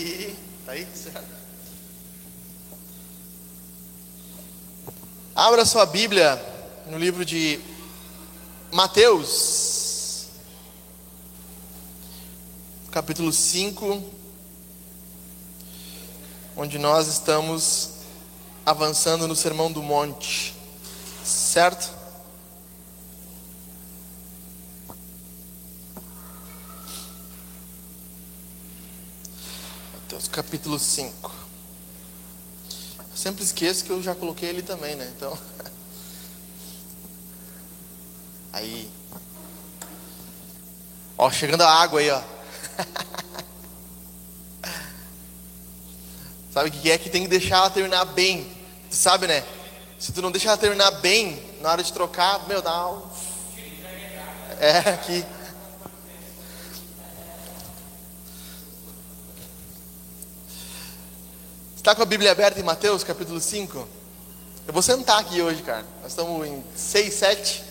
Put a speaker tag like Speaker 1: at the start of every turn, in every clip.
Speaker 1: aí, tá aí, certo. Abra sua Bíblia no livro de Mateus, capítulo 5, onde nós estamos avançando no Sermão do Monte, certo? Mateus capítulo 5. Eu sempre esqueço que eu já coloquei ele também, né? Então. Aí. Ó, chegando a água aí, ó. Sabe o que é que tem que deixar ela terminar bem? Tu sabe, né? Se tu não deixar ela terminar bem, na hora de trocar, meu, dá um... É, aqui. Está com a Bíblia aberta em Mateus capítulo 5? Eu vou sentar aqui hoje, cara. Nós estamos em 6, 7.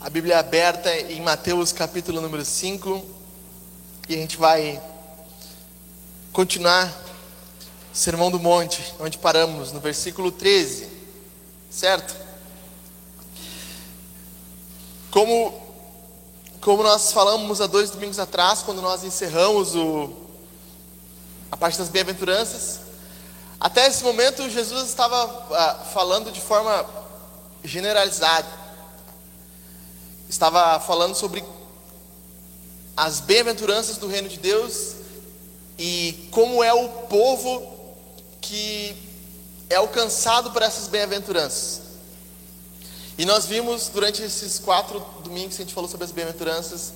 Speaker 1: A Bíblia é aberta em Mateus capítulo número 5. E a gente vai continuar o Sermão do Monte, onde paramos, no versículo 13. Certo? Como como nós falamos há dois domingos atrás, quando nós encerramos o, a parte das bem-aventuranças, até esse momento Jesus estava ah, falando de forma generalizada, estava falando sobre as bem-aventuranças do reino de Deus e como é o povo que é alcançado por essas bem-aventuranças. E nós vimos durante esses quatro domingos que a gente falou sobre as bem-aventuranças,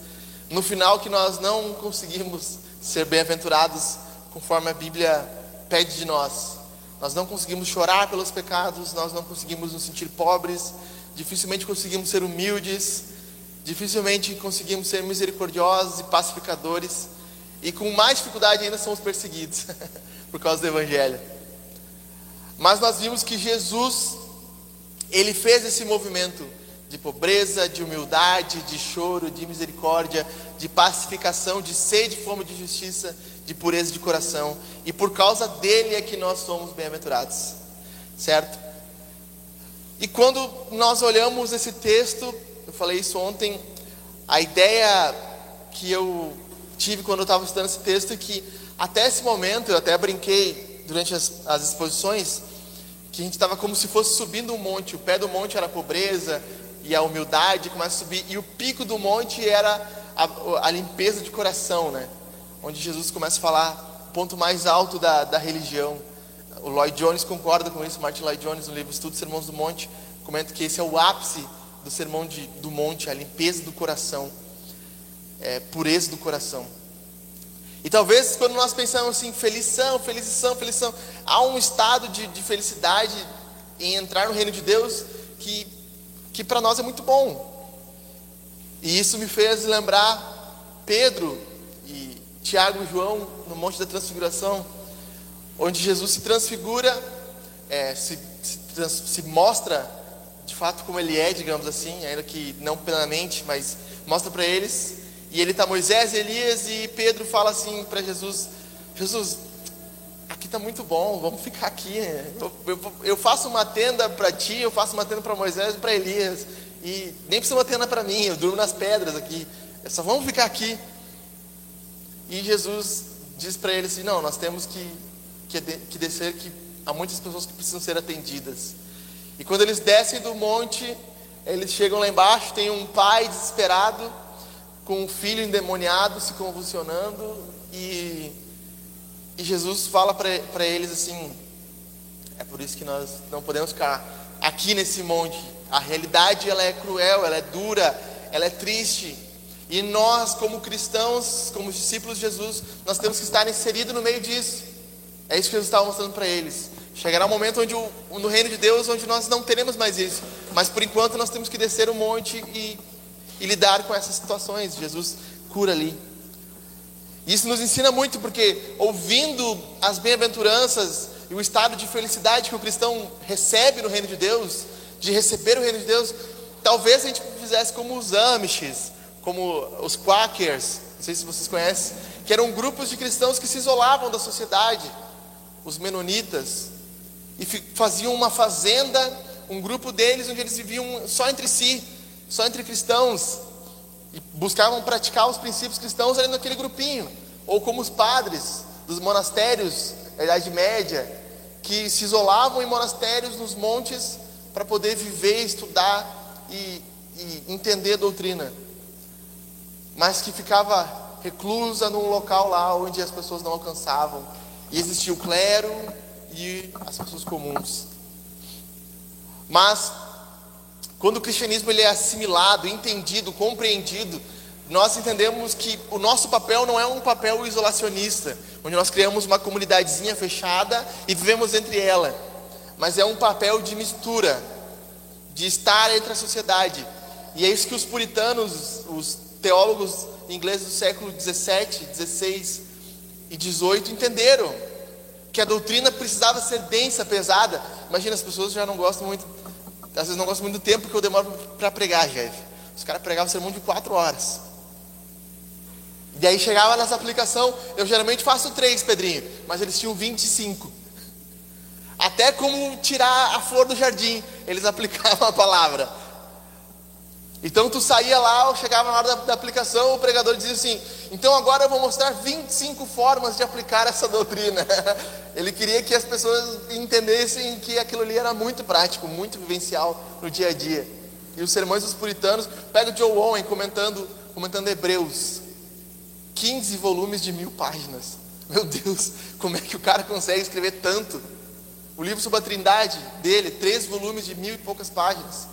Speaker 1: no final que nós não conseguimos ser bem-aventurados conforme a Bíblia pede de nós. Nós não conseguimos chorar pelos pecados, nós não conseguimos nos sentir pobres, dificilmente conseguimos ser humildes, dificilmente conseguimos ser misericordiosos e pacificadores, e com mais dificuldade ainda somos perseguidos por causa do Evangelho. Mas nós vimos que Jesus ele fez esse movimento de pobreza, de humildade, de choro, de misericórdia, de pacificação, de sede, fome de justiça, de pureza de coração. E por causa dele é que nós somos bem-aventurados, certo? E quando nós olhamos esse texto, eu falei isso ontem, a ideia que eu tive quando eu estava estudando esse texto é que até esse momento, eu até brinquei durante as, as exposições, que a gente estava como se fosse subindo um monte. O pé do monte era a pobreza e a humildade começa a subir, e o pico do monte era a, a limpeza de coração, né? Onde Jesus começa a falar, ponto mais alto da, da religião. O Lloyd Jones concorda com isso, Martin Lloyd Jones, no livro Estudos Sermões do Monte, comenta que esse é o ápice do sermão de, do monte, a limpeza do coração, é, pureza do coração. E talvez quando nós pensamos assim, felição, felição, felição, há um estado de, de felicidade em entrar no reino de Deus que, que para nós é muito bom. E isso me fez lembrar Pedro e Tiago e João no Monte da Transfiguração, onde Jesus se transfigura, é, se, se, trans, se mostra de fato como ele é, digamos assim, ainda que não plenamente, mas mostra para eles e ele está Moisés, Elias e Pedro fala assim para Jesus: Jesus, aqui está muito bom, vamos ficar aqui. Eu, eu, eu faço uma tenda para ti, eu faço uma tenda para Moisés e para Elias. E nem precisa uma tenda para mim, eu durmo nas pedras aqui. É só vamos ficar aqui. E Jesus diz para eles assim: não, nós temos que, que, que descer, que há muitas pessoas que precisam ser atendidas. E quando eles descem do monte, eles chegam lá embaixo, tem um pai desesperado com um filho endemoniado se convulsionando e, e Jesus fala para eles assim: é por isso que nós não podemos ficar aqui nesse monte. A realidade ela é cruel, ela é dura, ela é triste. E nós, como cristãos, como discípulos de Jesus, nós temos que estar inseridos no meio disso. É isso que Jesus estava mostrando para eles. Chegará um momento onde o, no reino de Deus, onde nós não teremos mais isso. Mas por enquanto nós temos que descer o monte e e lidar com essas situações. Jesus cura ali. Isso nos ensina muito, porque ouvindo as bem-aventuranças e o estado de felicidade que o cristão recebe no reino de Deus, de receber o reino de Deus, talvez a gente fizesse como os Amishes, como os Quakers, não sei se vocês conhecem, que eram grupos de cristãos que se isolavam da sociedade, os menonitas, e faziam uma fazenda, um grupo deles onde eles viviam só entre si, só entre cristãos, e buscavam praticar os princípios cristãos ali naquele grupinho, ou como os padres dos monastérios da Idade Média, que se isolavam em monastérios nos montes para poder viver, estudar e, e entender a doutrina, mas que ficava reclusa num local lá onde as pessoas não alcançavam, e existia o clero e as pessoas comuns. Mas quando o cristianismo ele é assimilado, entendido, compreendido, nós entendemos que o nosso papel não é um papel isolacionista, onde nós criamos uma comunidadezinha fechada e vivemos entre ela, mas é um papel de mistura, de estar entre a sociedade. E é isso que os puritanos, os teólogos ingleses do século 17, 16 e 18 entenderam que a doutrina precisava ser densa, pesada. Imagina, as pessoas já não gostam muito, às vezes não gostam muito do tempo que eu demoro para pregar, Jeff. Os caras pregavam sermão de quatro horas. E aí chegava nessa aplicação, eu geralmente faço três, Pedrinho, mas eles tinham 25. Até como tirar a flor do jardim, eles aplicavam a palavra. Então tu saía lá, chegava na hora da, da, aplicação, o pregador dizia assim: então agora eu vou mostrar 25 formas de aplicar essa doutrina. Ele queria que as pessoas entendessem que aquilo ali era muito prático, muito vivencial no dia a dia. E os sermões dos puritanos, pega o Joe Owen comentando, comentando Hebreus, 15 volumes de mil páginas. Meu Deus, como é que o cara consegue escrever tanto? O livro sobre a trindade dele, três volumes de mil e poucas páginas.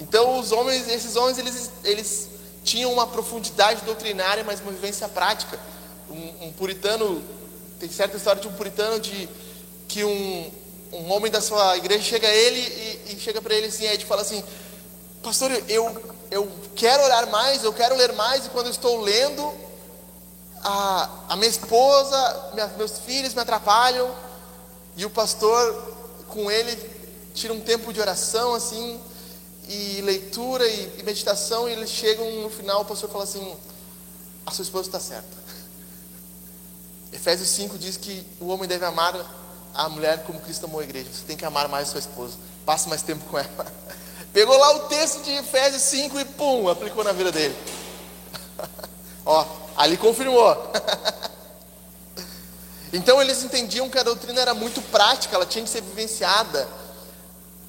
Speaker 1: Então os homens, esses homens, eles, eles tinham uma profundidade doutrinária, mas uma vivência prática. Um, um puritano, tem certa história de um puritano de que um, um homem da sua igreja chega a ele e, e chega para ele assim, aí fala assim, pastor, eu, eu quero orar mais, eu quero ler mais, e quando eu estou lendo, a, a minha esposa, minha, meus filhos me atrapalham, e o pastor com ele tira um tempo de oração assim, e leitura e, e meditação, e eles chegam no final, o pastor fala assim: a sua esposa está certa. Efésios 5 diz que o homem deve amar a mulher como Cristo amou a igreja. Você tem que amar mais a sua esposa. Passe mais tempo com ela. Pegou lá o texto de Efésios 5 e pum, aplicou na vida dele. Ó, ali confirmou. então eles entendiam que a doutrina era muito prática, ela tinha que ser vivenciada.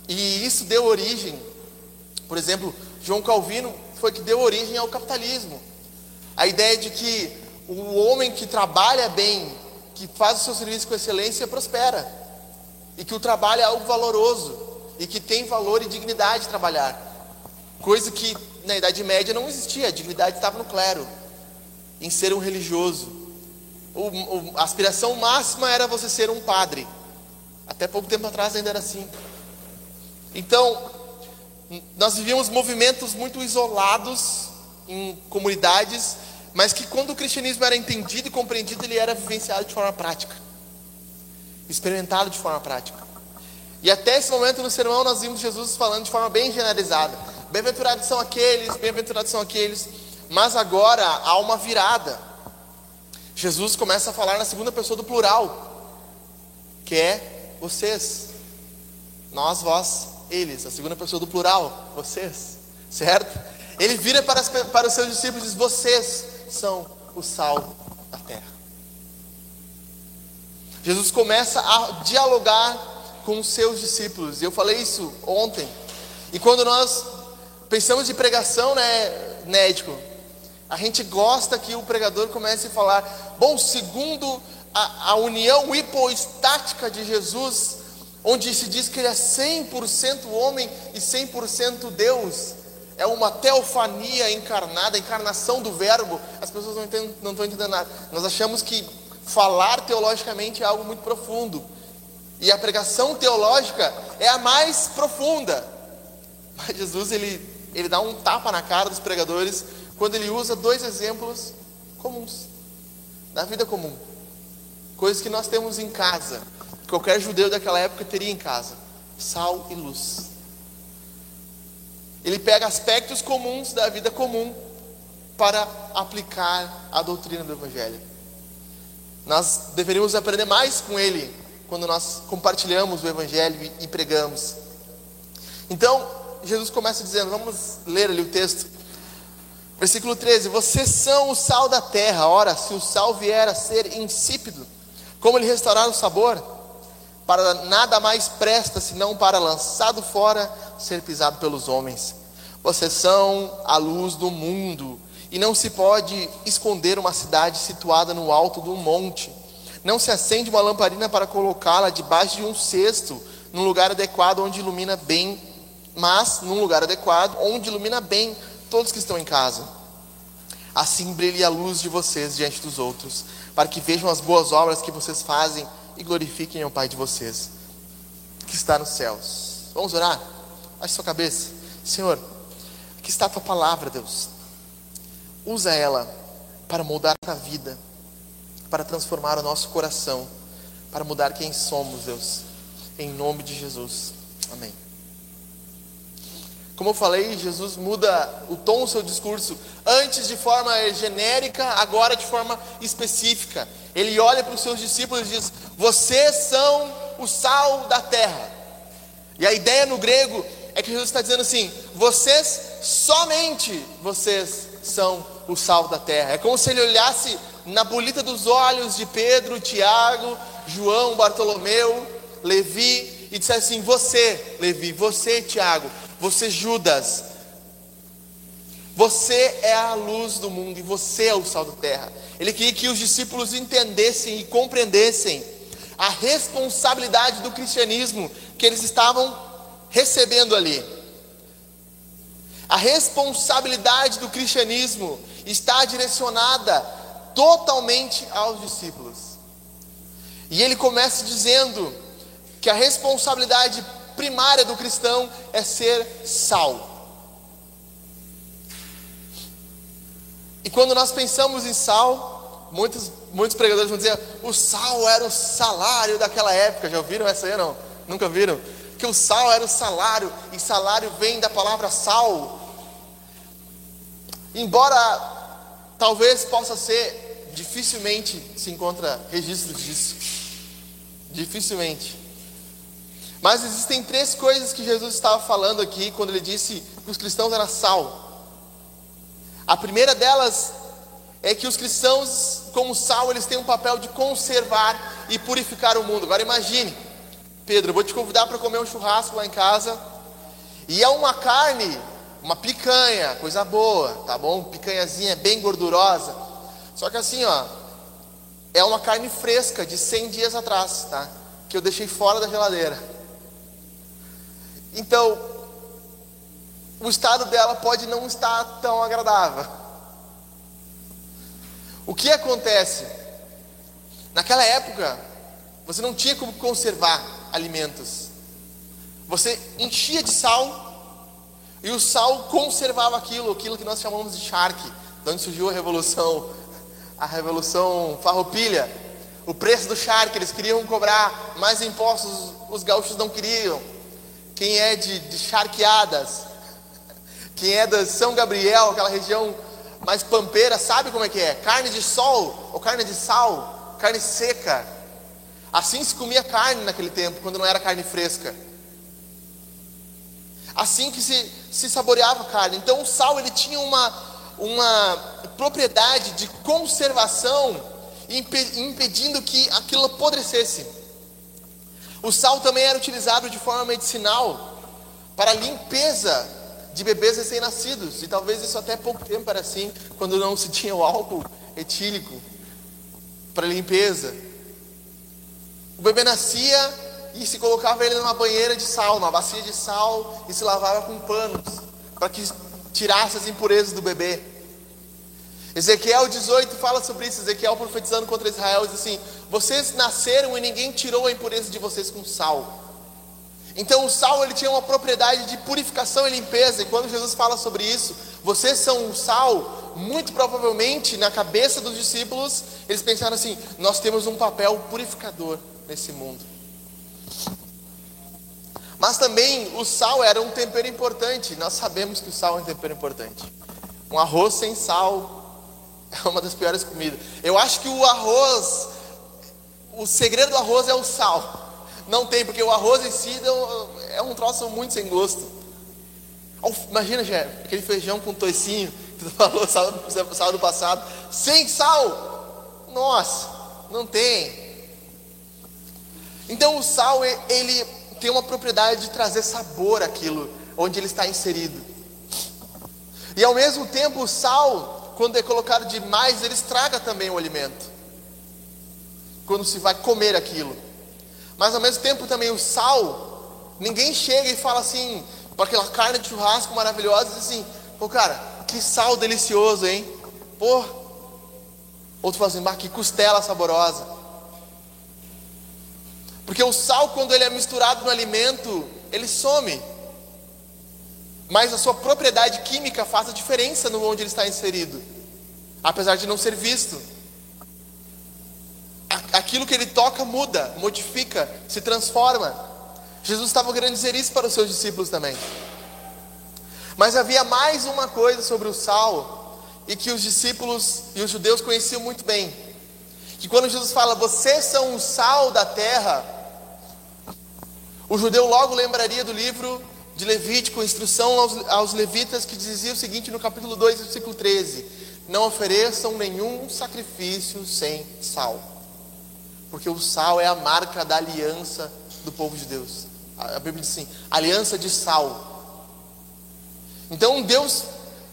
Speaker 1: E isso deu origem por exemplo, João Calvino foi que deu origem ao capitalismo. A ideia de que o homem que trabalha bem, que faz o seu serviço com excelência, prospera. E que o trabalho é algo valoroso. E que tem valor e dignidade trabalhar. Coisa que na Idade Média não existia. A dignidade estava no clero, em ser um religioso. O, o, a aspiração máxima era você ser um padre. Até pouco tempo atrás ainda era assim. Então, nós vivíamos movimentos muito isolados em comunidades, mas que quando o cristianismo era entendido e compreendido, ele era vivenciado de forma prática, experimentado de forma prática. E até esse momento no sermão nós vimos Jesus falando de forma bem generalizada: bem-aventurados são aqueles, bem-aventurados são aqueles, mas agora há uma virada. Jesus começa a falar na segunda pessoa do plural, que é vocês, nós, vós eles, a segunda pessoa do plural, vocês, certo? Ele vira para, as, para os seus discípulos e diz: Vocês são o sal da terra. Jesus começa a dialogar com os seus discípulos, e eu falei isso ontem. E quando nós pensamos em pregação, né, médico, a gente gosta que o pregador comece a falar, bom, segundo a, a união hipostática de Jesus onde se diz que ele é 100% homem e 100% Deus. É uma teofania encarnada, a encarnação do Verbo. As pessoas não, entendem, não estão entendendo nada. Nós achamos que falar teologicamente é algo muito profundo. E a pregação teológica é a mais profunda. Mas Jesus, ele, ele dá um tapa na cara dos pregadores quando ele usa dois exemplos comuns, da vida comum. Coisas que nós temos em casa qualquer judeu daquela época teria em casa: sal e luz. Ele pega aspectos comuns da vida comum para aplicar a doutrina do Evangelho. Nós deveríamos aprender mais com ele quando nós compartilhamos o Evangelho e pregamos. Então, Jesus começa dizendo, vamos ler ali o texto. Versículo 13: Vocês são o sal da terra. Ora, se o sal vier a ser insípido, como lhe restaurar o sabor? Para nada mais presta senão para lançado fora ser pisado pelos homens. Vocês são a luz do mundo, e não se pode esconder uma cidade situada no alto de um monte. Não se acende uma lamparina para colocá-la debaixo de um cesto, num lugar adequado onde ilumina bem, mas num lugar adequado onde ilumina bem todos que estão em casa. Assim brilhe a luz de vocês diante dos outros, para que vejam as boas obras que vocês fazem e glorifiquem o Pai de vocês, que está nos céus. Vamos orar? Baixe sua cabeça. Senhor, aqui está a tua palavra, Deus. Usa ela para moldar a vida, para transformar o nosso coração, para mudar quem somos, Deus. Em nome de Jesus. Amém. Como eu falei, Jesus muda o tom do seu discurso, antes de forma genérica, agora de forma específica. Ele olha para os seus discípulos e diz: Vocês são o sal da terra. E a ideia no grego é que Jesus está dizendo assim: Vocês, somente vocês são o sal da terra. É como se ele olhasse na bolita dos olhos de Pedro, Tiago, João, Bartolomeu, Levi e dissesse assim: Você, Levi, você, Tiago, você, Judas, você é a luz do mundo e você é o sal da terra. Ele queria que os discípulos entendessem e compreendessem a responsabilidade do cristianismo que eles estavam recebendo ali. A responsabilidade do cristianismo está direcionada totalmente aos discípulos. E ele começa dizendo que a responsabilidade primária do cristão é ser sal. E quando nós pensamos em sal, muitos, muitos pregadores vão dizer: o sal era o salário daquela época. Já ouviram essa aí não? Nunca viram? Que o sal era o salário, e salário vem da palavra sal. Embora talvez possa ser, dificilmente se encontra registros disso. Dificilmente. Mas existem três coisas que Jesus estava falando aqui quando ele disse que os cristãos eram sal. A primeira delas é que os cristãos, como sal, eles têm um papel de conservar e purificar o mundo. Agora imagine, Pedro, eu vou te convidar para comer um churrasco lá em casa, e é uma carne, uma picanha, coisa boa, tá bom? Picanhazinha bem gordurosa. Só que assim, ó, é uma carne fresca de 100 dias atrás, tá? Que eu deixei fora da geladeira. Então, o estado dela pode não estar tão agradável. O que acontece? Naquela época, você não tinha como conservar alimentos. Você enchia de sal e o sal conservava aquilo, aquilo que nós chamamos de charque, de onde surgiu a revolução, a revolução farroupilha. O preço do charque, eles queriam cobrar mais impostos, os gaúchos não queriam quem é de, de Charqueadas, quem é da São Gabriel, aquela região mais pampeira, sabe como é que é? Carne de sol ou carne de sal, carne seca. Assim se comia carne naquele tempo, quando não era carne fresca. Assim que se, se saboreava carne. Então o sal ele tinha uma, uma propriedade de conservação, impedindo que aquilo apodrecesse. O sal também era utilizado de forma medicinal para limpeza de bebês recém-nascidos, e talvez isso até pouco tempo era assim, quando não se tinha o álcool etílico para limpeza. O bebê nascia e se colocava ele numa banheira de sal, numa bacia de sal, e se lavava com panos, para que tirasse as impurezas do bebê. Ezequiel 18 fala sobre isso, Ezequiel profetizando contra Israel, diz assim: Vocês nasceram e ninguém tirou a impureza de vocês com sal. Então o sal ele tinha uma propriedade de purificação e limpeza, e quando Jesus fala sobre isso, vocês são o sal, muito provavelmente na cabeça dos discípulos, eles pensaram assim: nós temos um papel purificador nesse mundo. Mas também o sal era um tempero importante, nós sabemos que o sal é um tempero importante. Um arroz sem sal é uma das piores comidas. Eu acho que o arroz, o segredo do arroz é o sal. Não tem, porque o arroz em si é um troço muito sem gosto. Imagina, Jé, aquele feijão com toicinho que tu falou sábado passado, sem sal. Nossa, não tem. Então o sal, ele tem uma propriedade de trazer sabor àquilo onde ele está inserido. E ao mesmo tempo, o sal, quando é colocado demais, ele estraga também o alimento. Quando se vai comer aquilo. Mas ao mesmo tempo também o sal, ninguém chega e fala assim, para aquela carne de churrasco maravilhosa, diz assim, pô cara, que sal delicioso, hein? Pô. Outro fala assim, bah, que costela saborosa. Porque o sal, quando ele é misturado no alimento, ele some. Mas a sua propriedade química faz a diferença no onde ele está inserido, apesar de não ser visto. Aquilo que ele toca muda, modifica, se transforma. Jesus estava querendo dizer isso para os seus discípulos também. Mas havia mais uma coisa sobre o sal e que os discípulos e os judeus conheciam muito bem. Que quando Jesus fala, vocês são o sal da terra, o judeu logo lembraria do livro de Levítico, instrução aos, aos levitas, que dizia o seguinte no capítulo 2, versículo 13: Não ofereçam nenhum sacrifício sem sal, porque o sal é a marca da aliança do povo de Deus. A Bíblia diz assim: aliança de sal. Então Deus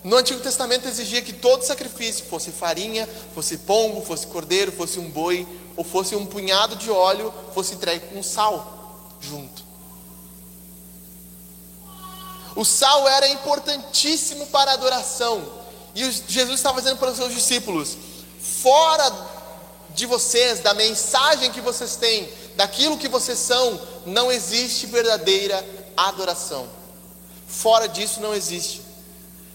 Speaker 1: no Antigo Testamento exigia que todo sacrifício, fosse farinha, fosse pombo, fosse cordeiro, fosse um boi, ou fosse um punhado de óleo, fosse entregue com sal junto. O sal era importantíssimo para a adoração. E Jesus estava dizendo para os seus discípulos: fora de vocês, da mensagem que vocês têm, daquilo que vocês são, não existe verdadeira adoração. Fora disso não existe.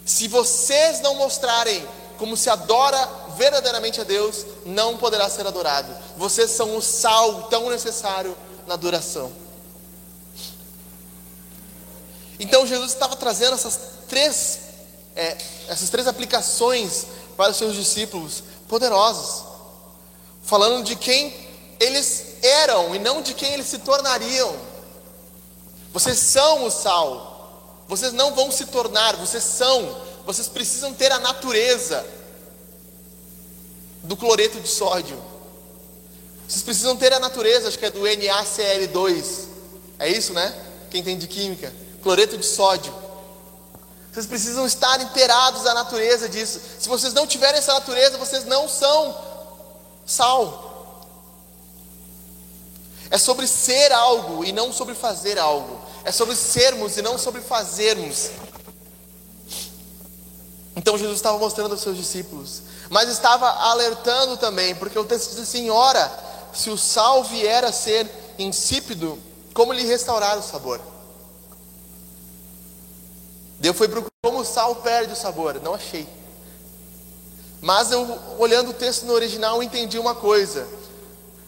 Speaker 1: Se vocês não mostrarem como se adora verdadeiramente a Deus, não poderá ser adorado. Vocês são o sal tão necessário na adoração. Então Jesus estava trazendo essas três, é, essas três aplicações para os seus discípulos poderosas, falando de quem eles eram e não de quem eles se tornariam. Vocês são o sal, vocês não vão se tornar, vocês são, vocês precisam ter a natureza do cloreto de sódio. Vocês precisam ter a natureza, acho que é do NaCl2. É isso, né? Quem tem de química cloreto de sódio. Vocês precisam estar inteirados da natureza disso. Se vocês não tiverem essa natureza, vocês não são sal. É sobre ser algo e não sobre fazer algo. É sobre sermos e não sobre fazermos. Então Jesus estava mostrando aos seus discípulos, mas estava alertando também, porque o texto diz assim: ora, se o sal vier a ser insípido, como lhe restaurar o sabor? Eu fui procurar como o sal perde o sabor, não achei. Mas eu, olhando o texto no original, entendi uma coisa.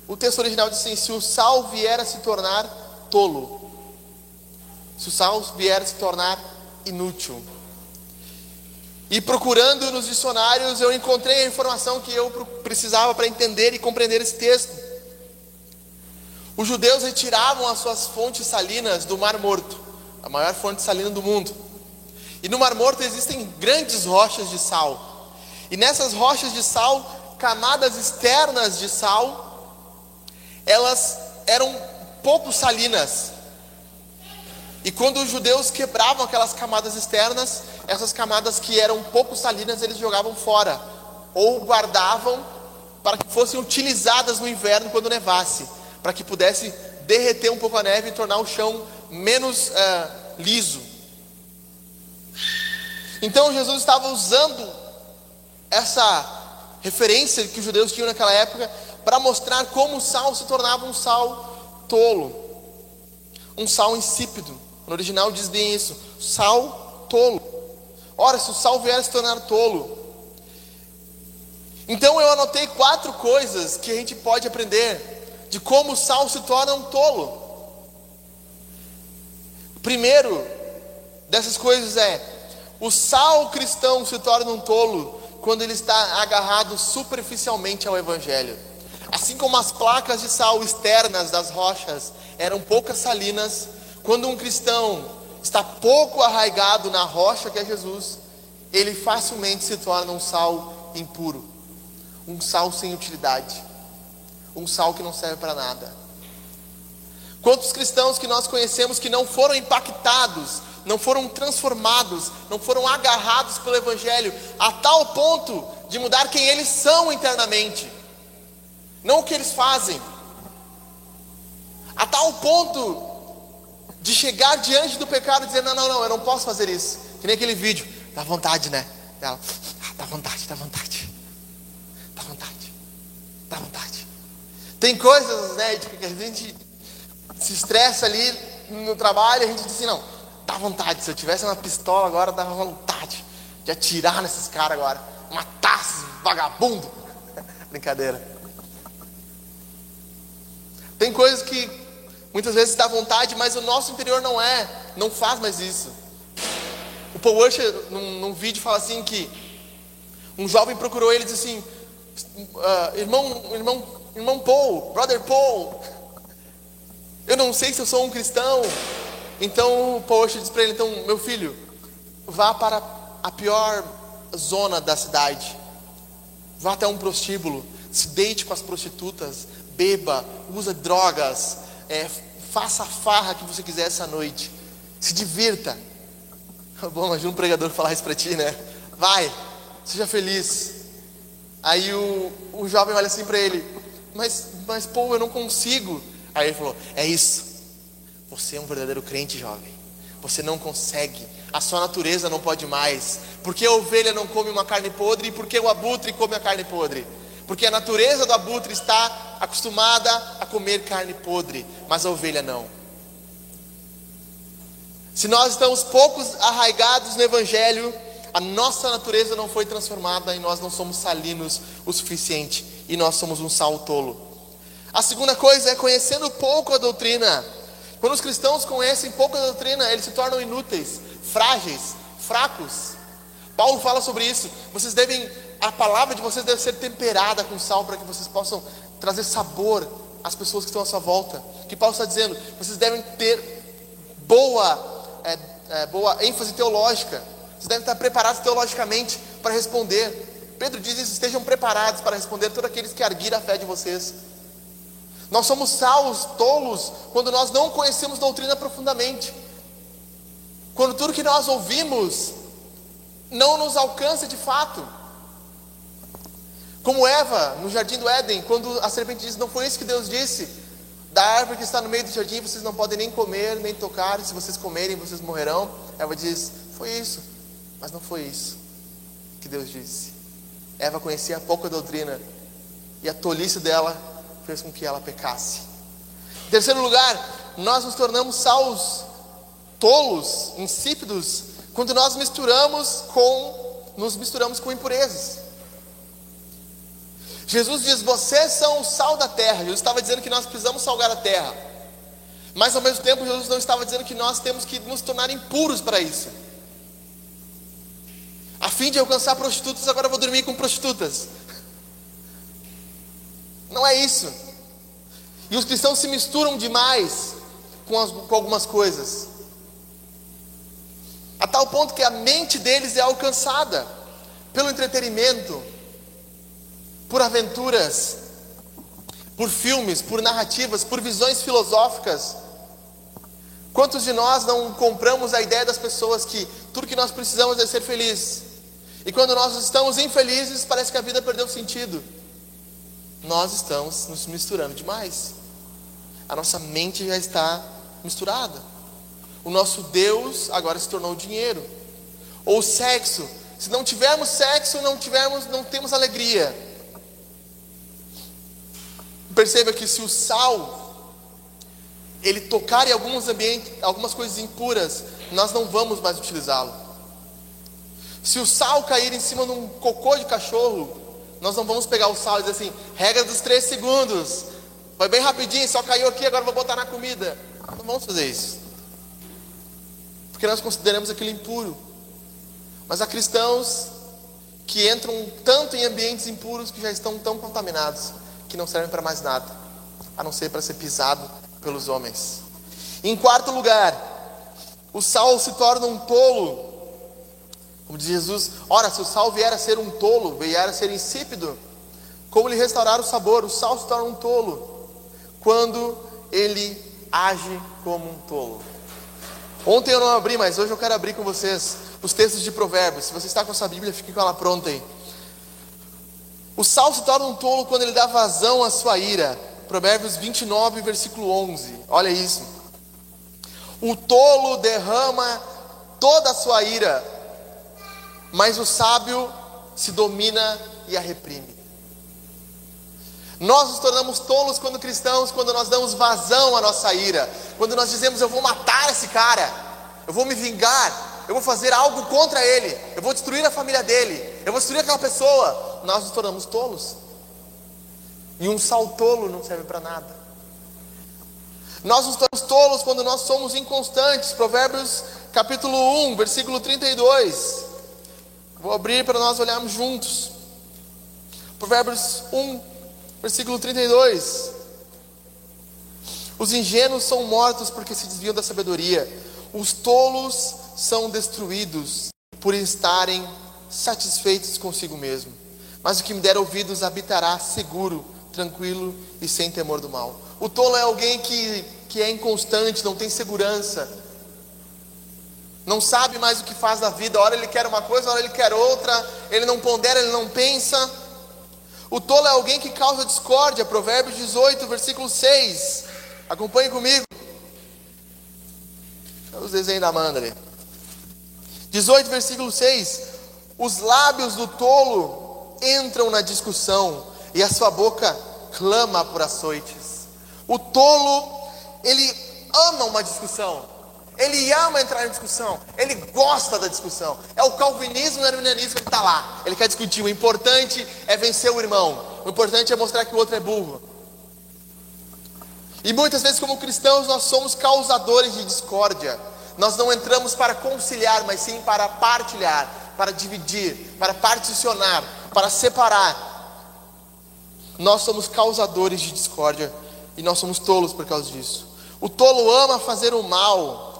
Speaker 1: O texto original diz assim: se o sal vier a se tornar tolo, se o sal vier a se tornar inútil. E procurando nos dicionários, eu encontrei a informação que eu precisava para entender e compreender esse texto. Os judeus retiravam as suas fontes salinas do Mar Morto, a maior fonte salina do mundo. E no Mar Morto existem grandes rochas de sal. E nessas rochas de sal, camadas externas de sal, elas eram pouco salinas. E quando os judeus quebravam aquelas camadas externas, essas camadas que eram pouco salinas, eles jogavam fora ou guardavam para que fossem utilizadas no inverno quando nevasse, para que pudesse derreter um pouco a neve e tornar o chão menos uh, liso. Então Jesus estava usando essa referência que os judeus tinham naquela época para mostrar como o sal se tornava um sal tolo, um sal insípido. No original diz bem isso: sal tolo. Ora, se o sal vier a se tornar tolo. Então eu anotei quatro coisas que a gente pode aprender de como o sal se torna um tolo. Primeiro dessas coisas é O sal cristão se torna um tolo quando ele está agarrado superficialmente ao Evangelho. Assim como as placas de sal externas das rochas eram poucas salinas, quando um cristão está pouco arraigado na rocha que é Jesus, ele facilmente se torna um sal impuro, um sal sem utilidade, um sal que não serve para nada. Quantos cristãos que nós conhecemos que não foram impactados não foram transformados, não foram agarrados pelo Evangelho a tal ponto de mudar quem eles são internamente, não o que eles fazem, a tal ponto de chegar diante do pecado e dizer: Não, não, não, eu não posso fazer isso. Que nem aquele vídeo, dá vontade, né? Ela, ah, dá vontade, dá vontade, dá vontade, dá vontade. Tem coisas, né, que a gente se estressa ali no trabalho, a gente diz assim: Não, Dá vontade, se eu tivesse uma pistola agora, dava vontade de atirar nesses caras agora. Matar esses vagabundos. Brincadeira. Tem coisas que muitas vezes dá vontade, mas o nosso interior não é, não faz mais isso. O Paul Usher, num, num vídeo, fala assim que um jovem procurou ele e disse assim: uh, irmão, irmão, irmão Paul, brother Paul, eu não sei se eu sou um cristão, então o poxa diz para ele: então, meu filho, vá para a pior zona da cidade, vá até um prostíbulo, se deite com as prostitutas, beba, usa drogas, é, faça a farra que você quiser essa noite, se divirta. Bom, imagina um pregador falar isso para ti, né? Vai, seja feliz. Aí o, o jovem olha assim para ele, mas, mas pô, eu não consigo. Aí ele falou: É isso. Você é um verdadeiro crente, jovem. Você não consegue. A sua natureza não pode mais. Porque a ovelha não come uma carne podre e porque o abutre come a carne podre. Porque a natureza do abutre está acostumada a comer carne podre, mas a ovelha não. Se nós estamos poucos arraigados no Evangelho, a nossa natureza não foi transformada e nós não somos salinos o suficiente e nós somos um sal tolo. A segunda coisa é conhecendo pouco a doutrina. Quando os cristãos conhecem pouca doutrina, eles se tornam inúteis, frágeis, fracos. Paulo fala sobre isso. Vocês devem, a palavra de vocês deve ser temperada com sal para que vocês possam trazer sabor às pessoas que estão à sua volta. Que Paulo está dizendo, vocês devem ter boa, é, é, boa ênfase teológica. Vocês devem estar preparados teologicamente para responder. Pedro diz isso: estejam preparados para responder todos aqueles que arguirem a fé de vocês. Nós somos salvos, tolos, quando nós não conhecemos doutrina profundamente. Quando tudo que nós ouvimos não nos alcança de fato. Como Eva no jardim do Éden, quando a serpente disse: Não foi isso que Deus disse. Da árvore que está no meio do jardim, vocês não podem nem comer, nem tocar, se vocês comerem, vocês morrerão. Eva diz: Foi isso, mas não foi isso que Deus disse. Eva conhecia pouca doutrina, e a tolice dela fez com que ela pecasse. Em terceiro lugar, nós nos tornamos salvos, tolos, insípidos, quando nós misturamos com, nos misturamos com impurezas. Jesus diz: Vocês são o sal da terra. Jesus estava dizendo que nós precisamos salgar a terra. Mas ao mesmo tempo, Jesus não estava dizendo que nós temos que nos tornar impuros para isso. A fim de alcançar prostitutas, agora eu vou dormir com prostitutas. Não é isso. E os cristãos se misturam demais com, as, com algumas coisas, a tal ponto que a mente deles é alcançada pelo entretenimento, por aventuras, por filmes, por narrativas, por visões filosóficas. Quantos de nós não compramos a ideia das pessoas que tudo que nós precisamos é ser felizes? E quando nós estamos infelizes, parece que a vida perdeu sentido nós estamos nos misturando demais. A nossa mente já está misturada. O nosso Deus agora se tornou dinheiro. Ou sexo. Se não tivermos sexo, não tivermos, não temos alegria. Perceba que se o sal ele tocar em alguns ambientes, algumas coisas impuras, nós não vamos mais utilizá-lo. Se o sal cair em cima de um cocô de cachorro, nós não vamos pegar o sal e dizer assim, regra dos três segundos. Foi bem rapidinho, só caiu aqui, agora vou botar na comida. Não vamos fazer isso. Porque nós consideramos aquilo impuro. Mas há cristãos que entram tanto em ambientes impuros que já estão tão contaminados que não servem para mais nada, a não ser para ser pisado pelos homens. Em quarto lugar, o sal se torna um tolo. Como diz Jesus, ora, se o sal vier a ser um tolo, vier a ser insípido, como lhe restaurar o sabor? O sal se torna um tolo quando ele age como um tolo. Ontem eu não abri, mas hoje eu quero abrir com vocês os textos de Provérbios. Se você está com a sua Bíblia, fique com ela pronta aí. O sal se torna um tolo quando ele dá vazão à sua ira. Provérbios 29, versículo 11. Olha isso. O tolo derrama toda a sua ira, mas o sábio se domina e a reprime. Nós nos tornamos tolos quando cristãos, quando nós damos vazão à nossa ira, quando nós dizemos eu vou matar esse cara, eu vou me vingar, eu vou fazer algo contra ele, eu vou destruir a família dele, eu vou destruir aquela pessoa. Nós nos tornamos tolos. E um sal tolo não serve para nada. Nós nos tornamos tolos quando nós somos inconstantes. Provérbios capítulo 1, versículo 32. Vou abrir para nós olharmos juntos. Provérbios 1, versículo 32. Os ingênuos são mortos porque se desviam da sabedoria. Os tolos são destruídos por estarem satisfeitos consigo mesmo. Mas o que me der ouvidos habitará seguro, tranquilo e sem temor do mal. O tolo é alguém que, que é inconstante, não tem segurança, não sabe mais o que faz da vida. Hora ele quer uma coisa, hora ele quer outra, ele não pondera, ele não pensa. O tolo é alguém que causa discórdia. Provérbios 18, versículo 6. Acompanhe comigo. Os desenhos da Amanda ali. 18, versículo 6: Os lábios do tolo entram na discussão, e a sua boca clama por açoites. O tolo, ele ama uma discussão, ele ama entrar em discussão, ele gosta da discussão. É o calvinismo e o arminianismo que está lá. Ele quer discutir. O importante é vencer o irmão, o importante é mostrar que o outro é burro. E muitas vezes, como cristãos, nós somos causadores de discórdia. Nós não entramos para conciliar, mas sim para partilhar, para dividir, para particionar, para separar. Nós somos causadores de discórdia e nós somos tolos por causa disso. O tolo ama fazer o mal,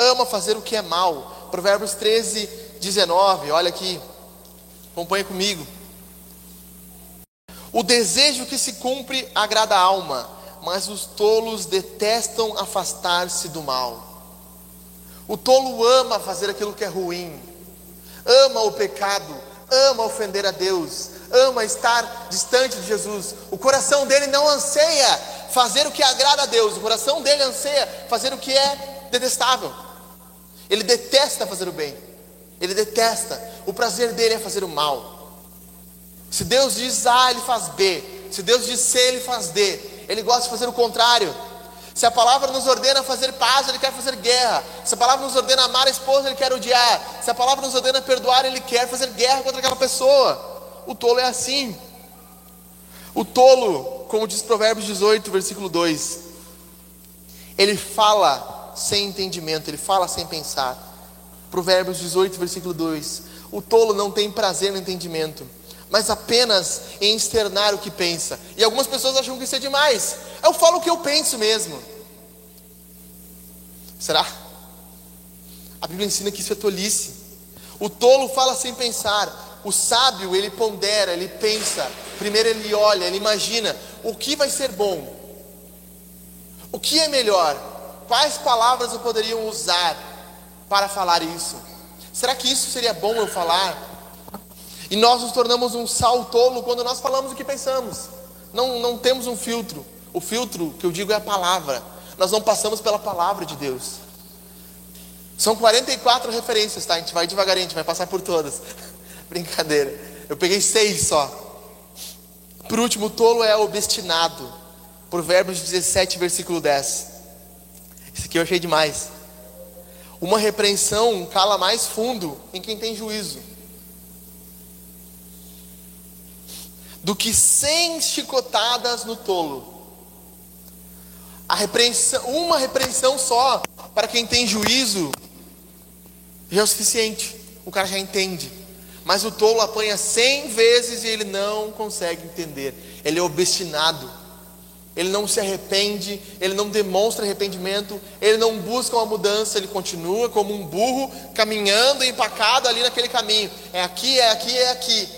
Speaker 1: ama fazer o que é mal. Provérbios 13, 19, olha aqui, acompanha comigo. O desejo que se cumpre agrada a alma, mas os tolos detestam afastar-se do mal. O tolo ama fazer aquilo que é ruim, ama o pecado, ama ofender a Deus, ama estar distante de Jesus. O coração dele não anseia fazer o que agrada a Deus, o coração dele anseia fazer o que é detestável. Ele detesta fazer o bem, ele detesta, o prazer dele é fazer o mal. Se Deus diz A, ele faz B, se Deus diz C, ele faz D, ele gosta de fazer o contrário. Se a palavra nos ordena fazer paz, ele quer fazer guerra. Se a palavra nos ordena amar a esposa, ele quer odiar. Se a palavra nos ordena perdoar, ele quer fazer guerra contra aquela pessoa. O tolo é assim. O tolo, como diz Provérbios 18, versículo 2, ele fala sem entendimento, ele fala sem pensar. Provérbios 18, versículo 2: O tolo não tem prazer no entendimento, mas apenas em externar o que pensa. E algumas pessoas acham que isso é demais. Eu falo o que eu penso mesmo. Será? A Bíblia ensina que isso é tolice. O tolo fala sem pensar. O sábio, ele pondera, ele pensa. Primeiro ele olha, ele imagina o que vai ser bom. O que é melhor? Quais palavras eu poderia usar para falar isso? Será que isso seria bom eu falar? E nós nos tornamos um sal tolo quando nós falamos o que pensamos. Não, não temos um filtro. O filtro que eu digo é a palavra. Nós não passamos pela palavra de Deus. São 44 referências, tá? A gente vai devagarinho, a gente vai passar por todas. Brincadeira. Eu peguei seis só. Por último, tolo é obstinado. Provérbios 17, versículo 10. Isso aqui eu achei demais. Uma repreensão cala mais fundo em quem tem juízo. do que cem chicotadas no tolo. A repreensão, uma repreensão só para quem tem juízo já é o suficiente. o cara já entende. Mas o tolo apanha cem vezes e ele não consegue entender. Ele é obstinado. Ele não se arrepende, ele não demonstra arrependimento, ele não busca uma mudança, ele continua como um burro caminhando empacado ali naquele caminho. É aqui, é aqui, é aqui.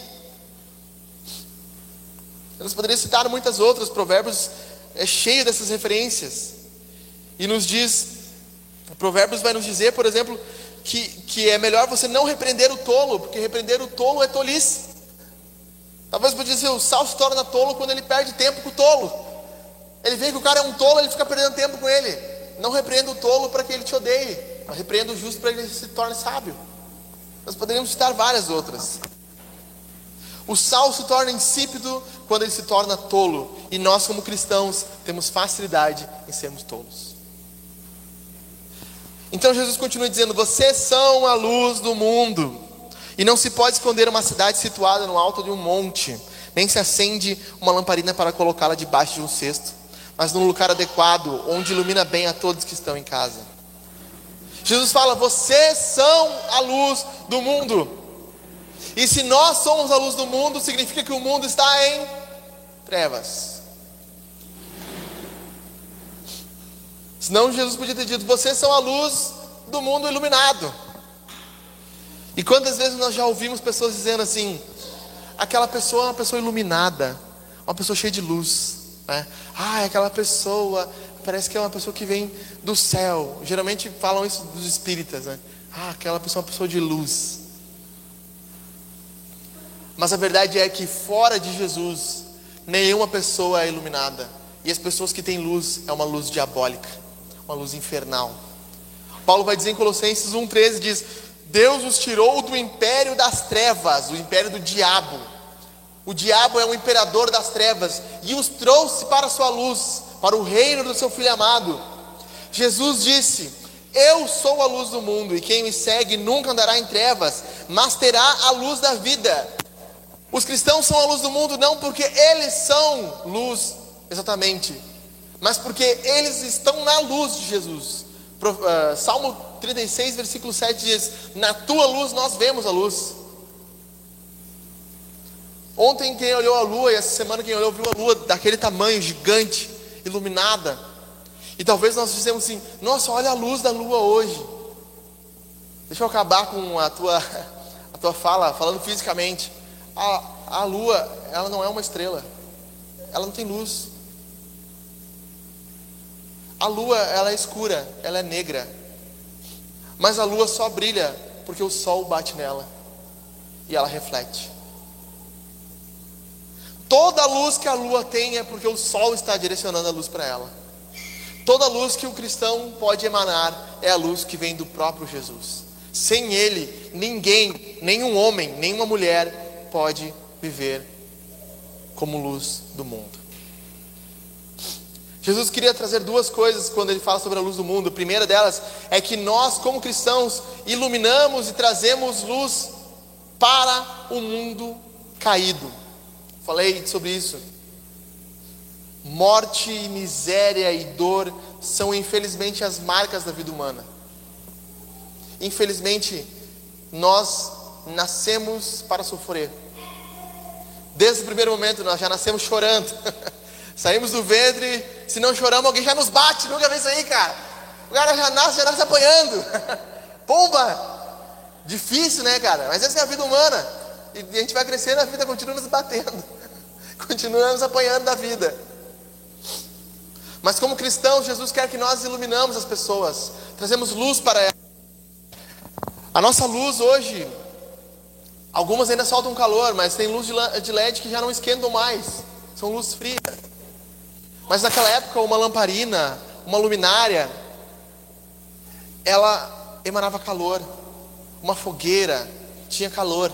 Speaker 1: Nós poderíamos citar muitas outras, Provérbios é cheio dessas referências. E nos diz, Provérbios vai nos dizer, por exemplo, que, que é melhor você não repreender o tolo, porque repreender o tolo é tolice. Talvez podia dizer, o sal se torna tolo quando ele perde tempo com o tolo. Ele vê que o cara é um tolo, ele fica perdendo tempo com ele. Não repreenda o tolo para que ele te odeie. Repreenda o justo para que ele se torne sábio. Nós poderíamos citar várias outras. O sal se torna insípido quando ele se torna tolo. E nós, como cristãos, temos facilidade em sermos tolos. Então Jesus continua dizendo: Vocês são a luz do mundo. E não se pode esconder uma cidade situada no alto de um monte, nem se acende uma lamparina para colocá-la debaixo de um cesto mas num lugar adequado, onde ilumina bem a todos que estão em casa. Jesus fala: Vocês são a luz do mundo. E se nós somos a luz do mundo, significa que o mundo está em trevas. Senão Jesus podia ter dito: Vocês são a luz do mundo iluminado. E quantas vezes nós já ouvimos pessoas dizendo assim: aquela pessoa é uma pessoa iluminada, uma pessoa cheia de luz. Né? Ah, aquela pessoa parece que é uma pessoa que vem do céu. Geralmente falam isso dos espíritas, né? Ah, aquela pessoa é uma pessoa de luz. Mas a verdade é que fora de Jesus, nenhuma pessoa é iluminada. E as pessoas que têm luz é uma luz diabólica, uma luz infernal. Paulo vai dizer em Colossenses 1,13: diz: Deus os tirou do império das trevas, do império do diabo o diabo é o imperador das trevas e os trouxe para a sua luz, para o reino do seu filho amado. Jesus disse: Eu sou a luz do mundo, e quem me segue nunca andará em trevas, mas terá a luz da vida. Os cristãos são a luz do mundo não porque eles são luz, exatamente, mas porque eles estão na luz de Jesus. Ah, Salmo 36, versículo 7 diz: Na tua luz nós vemos a luz. Ontem quem olhou a lua e essa semana quem olhou viu a lua daquele tamanho gigante, iluminada. E talvez nós dissemos assim: "Nossa, olha a luz da lua hoje". Deixa eu acabar com a tua a tua fala, falando fisicamente. A, a lua, ela não é uma estrela. Ela não tem luz. A lua, ela é escura, ela é negra. Mas a lua só brilha porque o sol bate nela e ela reflete. Toda luz que a lua tem é porque o sol está direcionando a luz para ela. Toda luz que o cristão pode emanar é a luz que vem do próprio Jesus. Sem ele, ninguém, nenhum homem, nenhuma mulher pode viver como luz do mundo. Jesus queria trazer duas coisas quando ele fala sobre a luz do mundo. A primeira delas é que nós, como cristãos, iluminamos e trazemos luz para o mundo caído. Falei sobre isso. Morte, miséria e dor são infelizmente as marcas da vida humana. Infelizmente, nós nascemos para sofrer. Desde o primeiro momento, nós já nascemos chorando. Saímos do ventre, se não choramos, alguém já nos bate. Nunca vê isso aí, cara. O cara já nasce, já nasce apanhando. Pomba! Difícil, né, cara? Mas essa é a vida humana. E a gente vai crescendo, a vida continua nos batendo. Continuamos apanhando da vida. Mas como cristãos, Jesus quer que nós iluminamos as pessoas, trazemos luz para elas. A nossa luz hoje, algumas ainda soltam calor, mas tem luz de LED que já não esquentam mais, são luz fria. Mas naquela época, uma lamparina, uma luminária, ela emanava calor, uma fogueira tinha calor.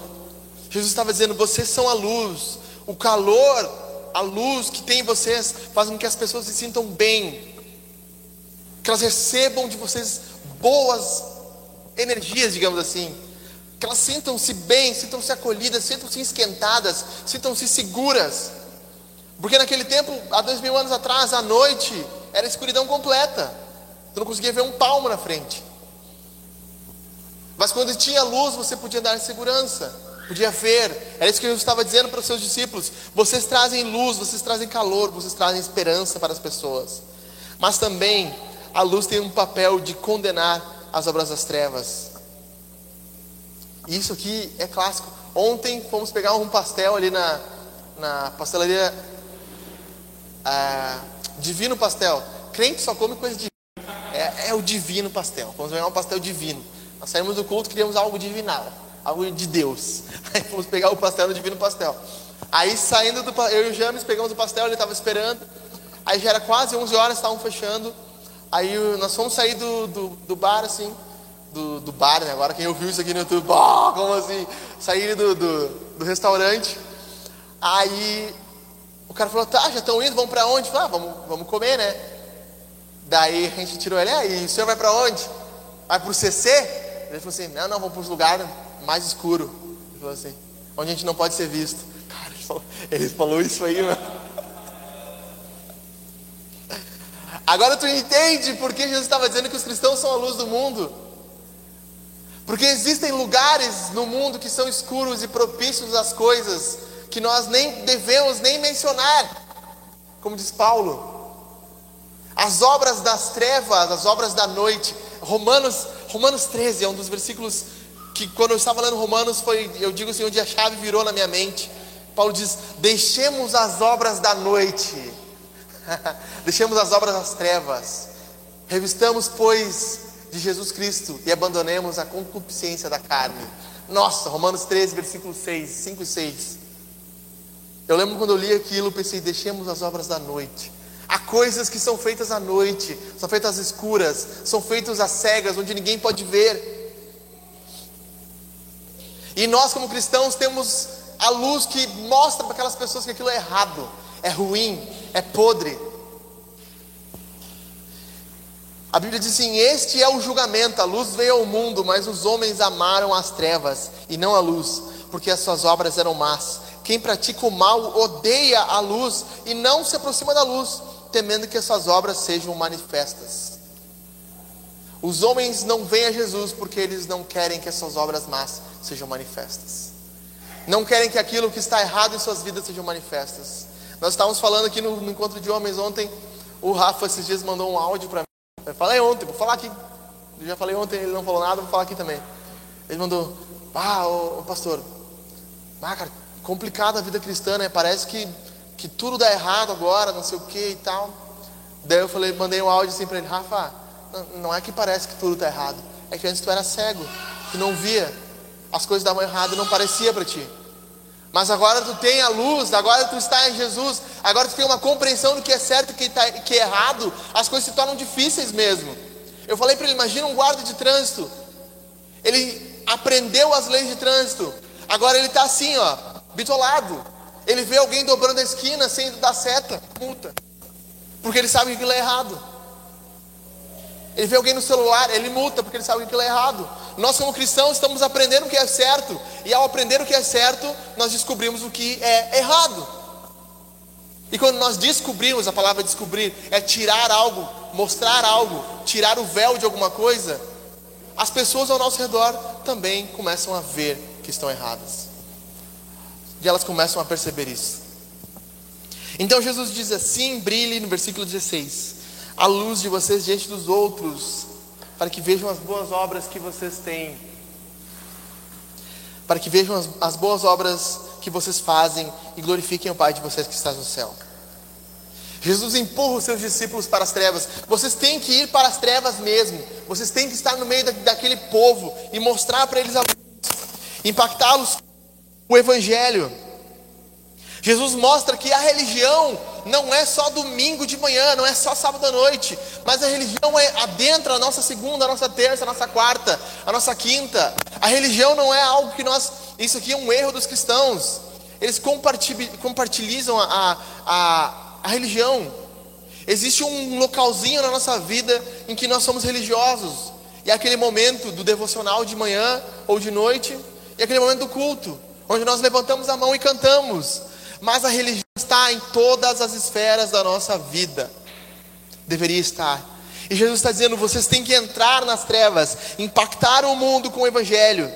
Speaker 1: Jesus estava dizendo: vocês são a luz, o calor, a luz que tem em vocês faz com que as pessoas se sintam bem, que elas recebam de vocês boas energias, digamos assim, que elas sintam-se bem, sintam-se acolhidas, sintam-se esquentadas, sintam-se seguras, porque naquele tempo, há dois mil anos atrás, à noite era escuridão completa, tu não conseguia ver um palmo na frente. Mas quando tinha luz, você podia dar segurança, podia ver. Era isso que Jesus estava dizendo para os seus discípulos: vocês trazem luz, vocês trazem calor, vocês trazem esperança para as pessoas. Mas também a luz tem um papel de condenar as obras das trevas. Isso aqui é clássico. Ontem fomos pegar um pastel ali na, na pastelaria ah, Divino Pastel. Crente só come coisa de. É, é o divino pastel. Vamos pegar um pastel divino. Nós saímos do culto, queríamos algo divinal, algo de Deus. Aí fomos pegar o pastel no Divino Pastel. Aí saindo do eu e o James pegamos o pastel, ele estava esperando. Aí já era quase 11 horas, estavam fechando. Aí nós fomos sair do, do, do bar assim, do, do, bar, né? Agora quem ouviu isso aqui no YouTube, oh, como assim? Sair do, do, do, restaurante. Aí o cara falou, tá, já estão indo, vamos para onde? Falei, ah, vamos, vamos comer, né? Daí a gente tirou ele, aí, o senhor vai para onde? Vai para o CC? Ele falou assim: não, não, vamos para um lugar mais escuro. Ele falou assim: onde a gente não pode ser visto. Cara, ele falou, ele falou isso aí, mano. Agora tu entende por que Jesus estava dizendo que os cristãos são a luz do mundo. Porque existem lugares no mundo que são escuros e propícios às coisas que nós nem devemos nem mencionar. Como diz Paulo, as obras das trevas, as obras da noite. Romanos Romanos 13 é um dos versículos que quando eu estava lendo Romanos foi, eu digo assim, onde a chave virou na minha mente. Paulo diz: "Deixemos as obras da noite. Deixemos as obras das trevas. Revistamos, pois, de Jesus Cristo e abandonemos a concupiscência da carne." Nossa, Romanos 13, versículo 6, 5 e 6. Eu lembro quando eu li aquilo, pensei: deixemos as obras da noite. Há coisas que são feitas à noite, são feitas às escuras, são feitas às cegas, onde ninguém pode ver. E nós, como cristãos, temos a luz que mostra para aquelas pessoas que aquilo é errado, é ruim, é podre. A Bíblia diz assim: Este é o julgamento, a luz veio ao mundo, mas os homens amaram as trevas e não a luz, porque as suas obras eram más. Quem pratica o mal odeia a luz e não se aproxima da luz, temendo que essas obras sejam manifestas. Os homens não vêm a Jesus porque eles não querem que essas obras más sejam manifestas. Não querem que aquilo que está errado em suas vidas sejam manifestas. Nós estávamos falando aqui no, no encontro de homens ontem. O Rafa esses dias mandou um áudio para mim. Eu falei ontem, vou falar aqui. Eu já falei ontem, ele não falou nada, vou falar aqui também. Ele mandou, ah, ô, ô pastor, ah, cara, complicada a vida cristã, né? Parece que que tudo dá errado agora, não sei o que e tal. Daí eu falei, mandei um áudio assim para ele, Rafa, não é que parece que tudo está errado, é que antes tu era cego, tu não via, as coisas davam errado, não parecia para ti. Mas agora tu tem a luz, agora tu está em Jesus, agora tu tem uma compreensão do que é certo e que, tá, que é errado, as coisas se tornam difíceis mesmo. Eu falei para ele, imagina um guarda de trânsito, ele aprendeu as leis de trânsito, agora ele está assim, ó, bitolado, ele vê alguém dobrando a esquina sem dar seta, multa. Porque ele sabe que aquilo é errado. Ele vê alguém no celular, ele multa porque ele sabe que aquilo é errado. Nós, como cristãos, estamos aprendendo o que é certo. E ao aprender o que é certo, nós descobrimos o que é errado. E quando nós descobrimos, a palavra descobrir é tirar algo, mostrar algo, tirar o véu de alguma coisa, as pessoas ao nosso redor também começam a ver que estão erradas. E elas começam a perceber isso. Então Jesus diz assim: brilhe no versículo 16, a luz de vocês diante dos outros, para que vejam as boas obras que vocês têm, para que vejam as, as boas obras que vocês fazem e glorifiquem o Pai de vocês que está no céu. Jesus empurra os seus discípulos para as trevas. Vocês têm que ir para as trevas mesmo. Vocês têm que estar no meio da, daquele povo e mostrar para eles a luz, impactá-los o Evangelho. Jesus mostra que a religião não é só domingo de manhã, não é só sábado à noite, mas a religião é adentra a nossa segunda, a nossa terça, a nossa quarta, a nossa quinta. A religião não é algo que nós. Isso aqui é um erro dos cristãos. Eles compartilham a, a, a religião. Existe um localzinho na nossa vida em que nós somos religiosos. E é aquele momento do devocional de manhã ou de noite, e é aquele momento do culto onde nós levantamos a mão e cantamos, mas a religião está em todas as esferas da nossa vida. Deveria estar. E Jesus está dizendo: vocês têm que entrar nas trevas, impactar o mundo com o Evangelho.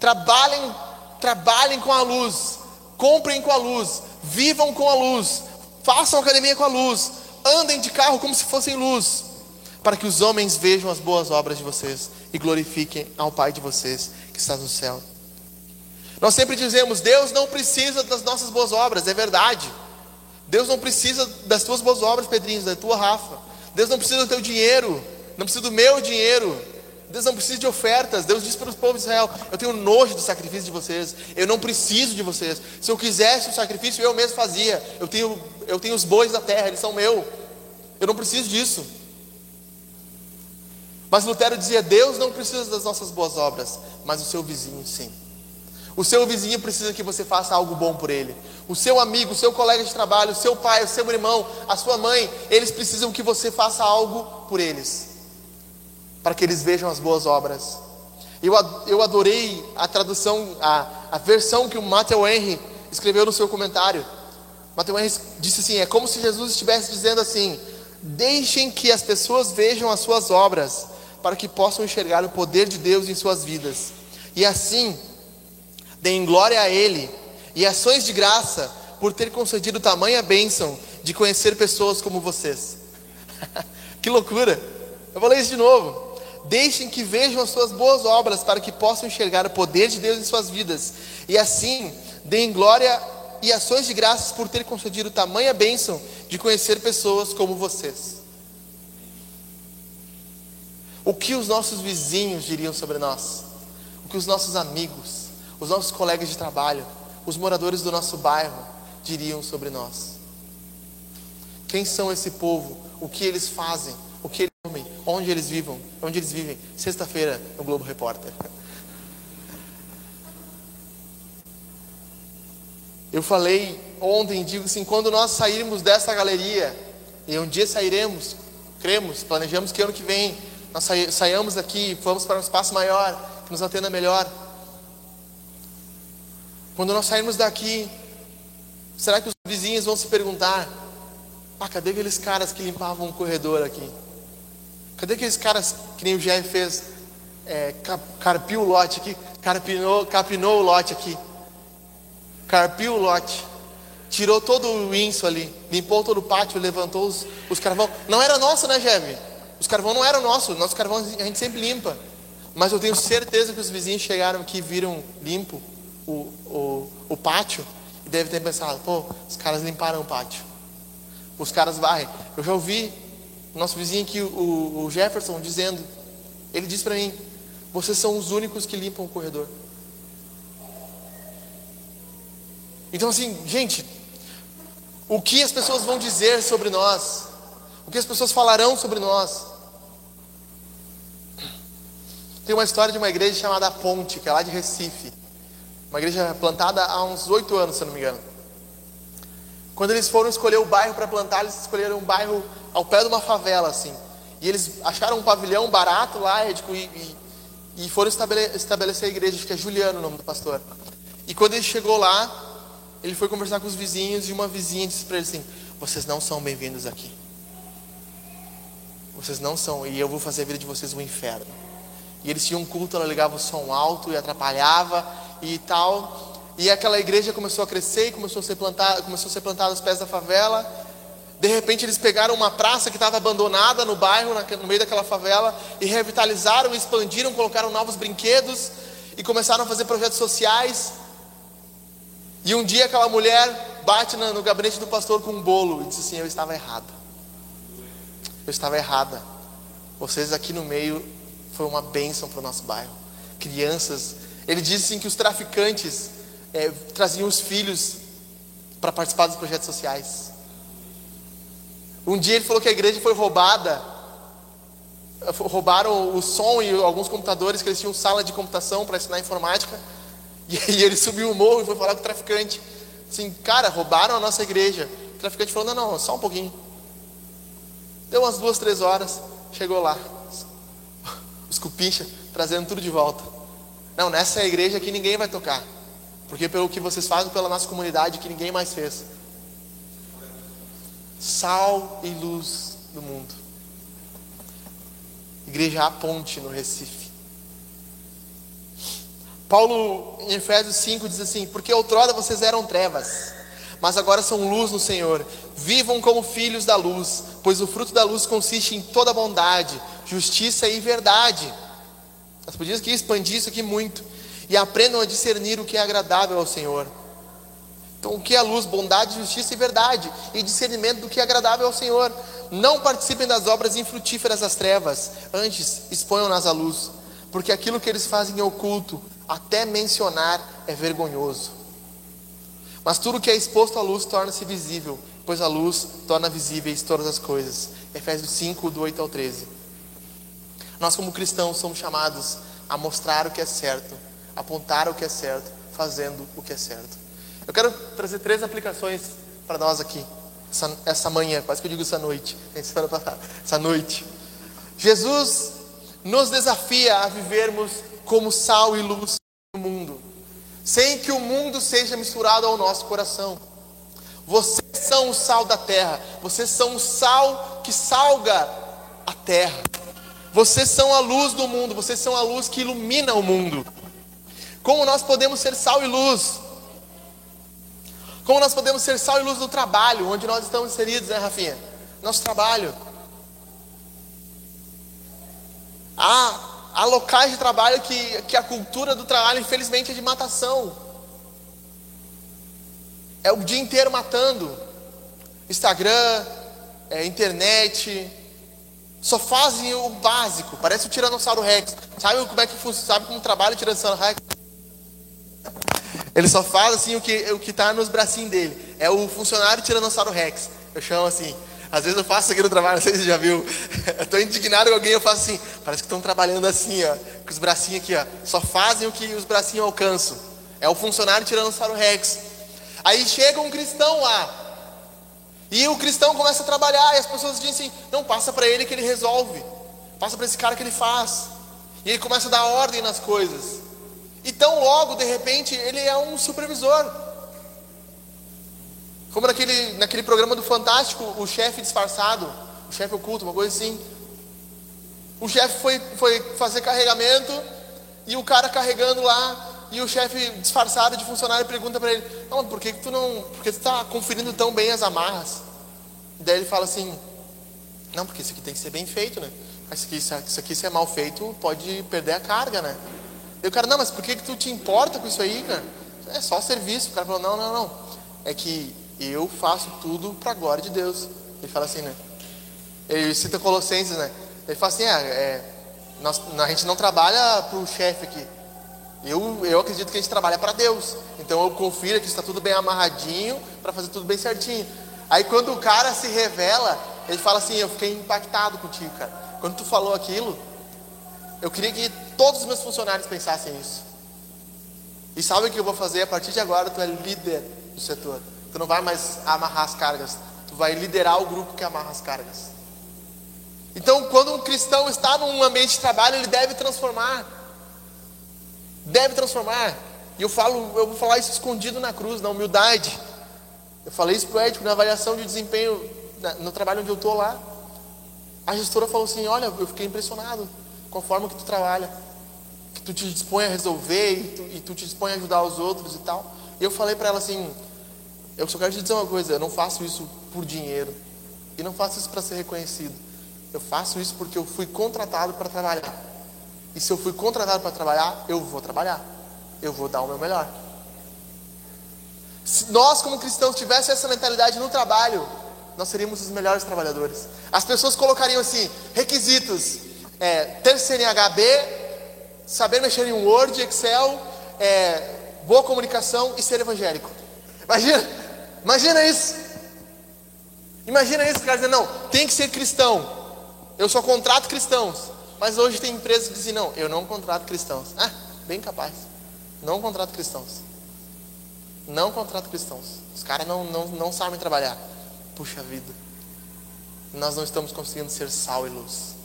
Speaker 1: Trabalhem, trabalhem com a luz, comprem com a luz, vivam com a luz, façam academia com a luz, andem de carro como se fossem luz, para que os homens vejam as boas obras de vocês e glorifiquem ao Pai de vocês que está no céu. Nós sempre dizemos: Deus não precisa das nossas boas obras, é verdade. Deus não precisa das tuas boas obras, Pedrinho, da tua Rafa. Deus não precisa do teu dinheiro, não precisa do meu dinheiro. Deus não precisa de ofertas. Deus disse para os povos de Israel: Eu tenho nojo do sacrifício de vocês. Eu não preciso de vocês. Se eu quisesse o sacrifício, eu mesmo fazia. Eu tenho, eu tenho os bois da terra, eles são meus. Eu não preciso disso. Mas Lutero dizia: Deus não precisa das nossas boas obras, mas o seu vizinho sim. O seu vizinho precisa que você faça algo bom por ele. O seu amigo, o seu colega de trabalho, o seu pai, o seu irmão, a sua mãe, eles precisam que você faça algo por eles, para que eles vejam as boas obras. Eu, eu adorei a tradução, a, a versão que o Matthew Henry escreveu no seu comentário. Matthew Henry disse assim: é como se Jesus estivesse dizendo assim: deixem que as pessoas vejam as suas obras, para que possam enxergar o poder de Deus em suas vidas. E assim, deem glória a Ele e ações de graça por ter concedido tamanha bênção de conhecer pessoas como vocês. que loucura! Eu vou ler isso de novo. Deixem que vejam as suas boas obras para que possam enxergar o poder de Deus em suas vidas. E assim, deem glória e ações de graças por ter concedido tamanha bênção de conhecer pessoas como vocês. O que os nossos vizinhos diriam sobre nós? O que os nossos amigos, os nossos colegas de trabalho, os moradores do nosso bairro diriam sobre nós. Quem são esse povo? O que eles fazem? O que eles comem? Onde eles vivem? Onde eles vivem? Sexta-feira no Globo Repórter. Eu falei ontem, digo assim, quando nós sairmos dessa galeria, e um dia sairemos, cremos, planejamos que ano que vem nós saiamos daqui, vamos para um espaço maior, que nos atenda melhor. Quando nós sairmos daqui, será que os vizinhos vão se perguntar: ah, cadê aqueles caras que limpavam o corredor aqui? Cadê aqueles caras que nem o Jeff fez? É, carpiu o lote aqui, carpinou, capinou o lote aqui, carpiu o lote, tirou todo o inso ali, limpou todo o pátio, levantou os, os carvão. Não era nosso, né, Jeff? Os carvão não eram nossos, nosso carvão a gente sempre limpa. Mas eu tenho certeza que os vizinhos chegaram aqui e viram limpo o, o, o pátio e deve ter pensado, pô, os caras limparam o pátio. Os caras varrem. Eu já ouvi nosso vizinho aqui, o, o Jefferson, dizendo, ele disse para mim, vocês são os únicos que limpam o corredor. Então assim, gente, o que as pessoas vão dizer sobre nós? O que as pessoas falarão sobre nós? Tem uma história de uma igreja chamada Ponte, que é lá de Recife. Uma igreja plantada há uns oito anos, se não me engano. Quando eles foram escolher o bairro para plantar, eles escolheram um bairro ao pé de uma favela, assim. E eles acharam um pavilhão barato lá e, e, e foram estabelecer a igreja, acho que é Juliano o nome do pastor. E quando ele chegou lá, ele foi conversar com os vizinhos e uma vizinha disse para ele assim: Vocês não são bem-vindos aqui. Vocês não são, e eu vou fazer a vida de vocês um inferno. E eles tinham um culto, ela ligava o som alto e atrapalhava e tal. E aquela igreja começou a crescer e começou a ser plantada, começou a ser plantada aos pés da favela. De repente eles pegaram uma praça que estava abandonada no bairro, no meio daquela favela, e revitalizaram, expandiram, colocaram novos brinquedos e começaram a fazer projetos sociais. E um dia aquela mulher bate no gabinete do pastor com um bolo e diz assim: Eu estava errada. Eu estava errada. Vocês aqui no meio foi uma bênção para o nosso bairro. Crianças ele disse assim, que os traficantes é, traziam os filhos para participar dos projetos sociais. Um dia ele falou que a igreja foi roubada. Roubaram o som e alguns computadores, que eles tinham sala de computação para ensinar informática. E ele subiu o morro e foi falar com o traficante. Assim, cara, roubaram a nossa igreja. O traficante falou: não, não, só um pouquinho. Deu umas duas, três horas. Chegou lá. Os cupincha trazendo tudo de volta. Não, nessa é a igreja que ninguém vai tocar. Porque pelo que vocês fazem pela nossa comunidade que ninguém mais fez. Sal e luz do mundo. Igreja A Ponte, no Recife. Paulo, em Efésios 5, diz assim: Porque outrora vocês eram trevas, mas agora são luz no Senhor. Vivam como filhos da luz, pois o fruto da luz consiste em toda bondade, justiça e verdade. Nós podíamos aqui expandir isso aqui muito. E aprendam a discernir o que é agradável ao Senhor. Então, o que é luz? Bondade, justiça e verdade. E discernimento do que é agradável ao Senhor. Não participem das obras infrutíferas das trevas, antes exponham-nas à luz, porque aquilo que eles fazem em oculto, até mencionar, é vergonhoso. Mas tudo que é exposto à luz torna-se visível, pois a luz torna visíveis todas as coisas. Efésios 5, do 8 ao 13. Nós, como cristãos, somos chamados a mostrar o que é certo, apontar o que é certo, fazendo o que é certo. Eu quero trazer três aplicações para nós aqui essa, essa manhã, quase que eu digo essa noite, essa noite. Jesus nos desafia a vivermos como sal e luz no mundo, sem que o mundo seja misturado ao nosso coração. Vocês são o sal da terra, vocês são o sal que salga a terra. Vocês são a luz do mundo, vocês são a luz que ilumina o mundo. Como nós podemos ser sal e luz? Como nós podemos ser sal e luz no trabalho, onde nós estamos inseridos, né, Rafinha? Nosso trabalho. Há, há locais de trabalho que, que a cultura do trabalho, infelizmente, é de matação. É o dia inteiro matando. Instagram, é, internet. Só fazem o básico. Parece o Tiranossauro Rex. Sabe como é que funciona? Sabe como trabalha o Tiranossauro Rex? Ele só faz assim o que o que está nos bracinhos dele. É o funcionário Tiranossauro Rex. Eu chamo assim. Às vezes eu faço aqui no trabalho, não sei se você já viu. Eu estou indignado com alguém, eu faço assim. Parece que estão trabalhando assim, ó, com os bracinhos aqui, ó. Só fazem o que os bracinhos alcançam. É o funcionário Tiranossauro Rex. Aí chega um cristão lá. E o cristão começa a trabalhar e as pessoas dizem assim: "Não, passa para ele que ele resolve. Passa para esse cara que ele faz". E ele começa a dar ordem nas coisas. E tão logo, de repente, ele é um supervisor. Como naquele, naquele programa do Fantástico, o chefe disfarçado, o chefe oculto, uma coisa assim. O chefe foi, foi fazer carregamento e o cara carregando lá e o chefe disfarçado de funcionário pergunta para ele: "Não, por que, que tu não, por que tu está conferindo tão bem as amarras?" Daí ele fala assim: "Não, porque isso aqui tem que ser bem feito, né? Isso aqui, isso aqui se é mal feito, pode perder a carga, né?" E o cara, não, mas por que, que tu te importa com isso aí, cara? É só serviço. O cara falou, não, não, não. É que eu faço tudo para a glória de Deus. Ele fala assim, né? Ele cita Colossenses, né? Ele fala assim, é, é nós, a gente não trabalha para o chefe aqui. Eu, eu acredito que a gente trabalha para Deus. Então eu confiro que está tudo bem amarradinho para fazer tudo bem certinho. Aí quando o cara se revela, ele fala assim, eu fiquei impactado contigo, cara. Quando tu falou aquilo, eu queria que todos os meus funcionários pensassem isso. E sabe o que eu vou fazer? A partir de agora, tu é líder do setor. Tu não vai mais amarrar as cargas. Tu vai liderar o grupo que amarra as cargas. Então, quando um cristão está num ambiente de trabalho, ele deve transformar. Deve transformar. E eu falo, eu vou falar isso escondido na cruz, na humildade. Eu falei isso para o Ed, na avaliação de desempenho no trabalho onde eu estou lá. A gestora falou assim: Olha, eu fiquei impressionado com a forma que tu trabalha, que tu te dispõe a resolver e tu, e tu te dispõe a ajudar os outros e tal. E eu falei para ela assim: eu só quero te dizer uma coisa, eu não faço isso por dinheiro e não faço isso para ser reconhecido. Eu faço isso porque eu fui contratado para trabalhar. E se eu fui contratado para trabalhar, eu vou trabalhar. Eu vou dar o meu melhor. Se nós, como cristãos, tivéssemos essa mentalidade no trabalho, nós seríamos os melhores trabalhadores. As pessoas colocariam assim: requisitos, é, ter CNHB, saber mexer em Word, Excel, é, boa comunicação e ser evangélico. Imagina, imagina isso. Imagina isso, cara dizendo, não, tem que ser cristão. Eu só contrato cristãos. Mas hoje tem empresas que dizem, não, eu não contrato cristãos. Ah, bem capaz. Não contrato cristãos. Não contrato cristãos. Os caras não, não, não sabem trabalhar. Puxa vida. Nós não estamos conseguindo ser sal e luz.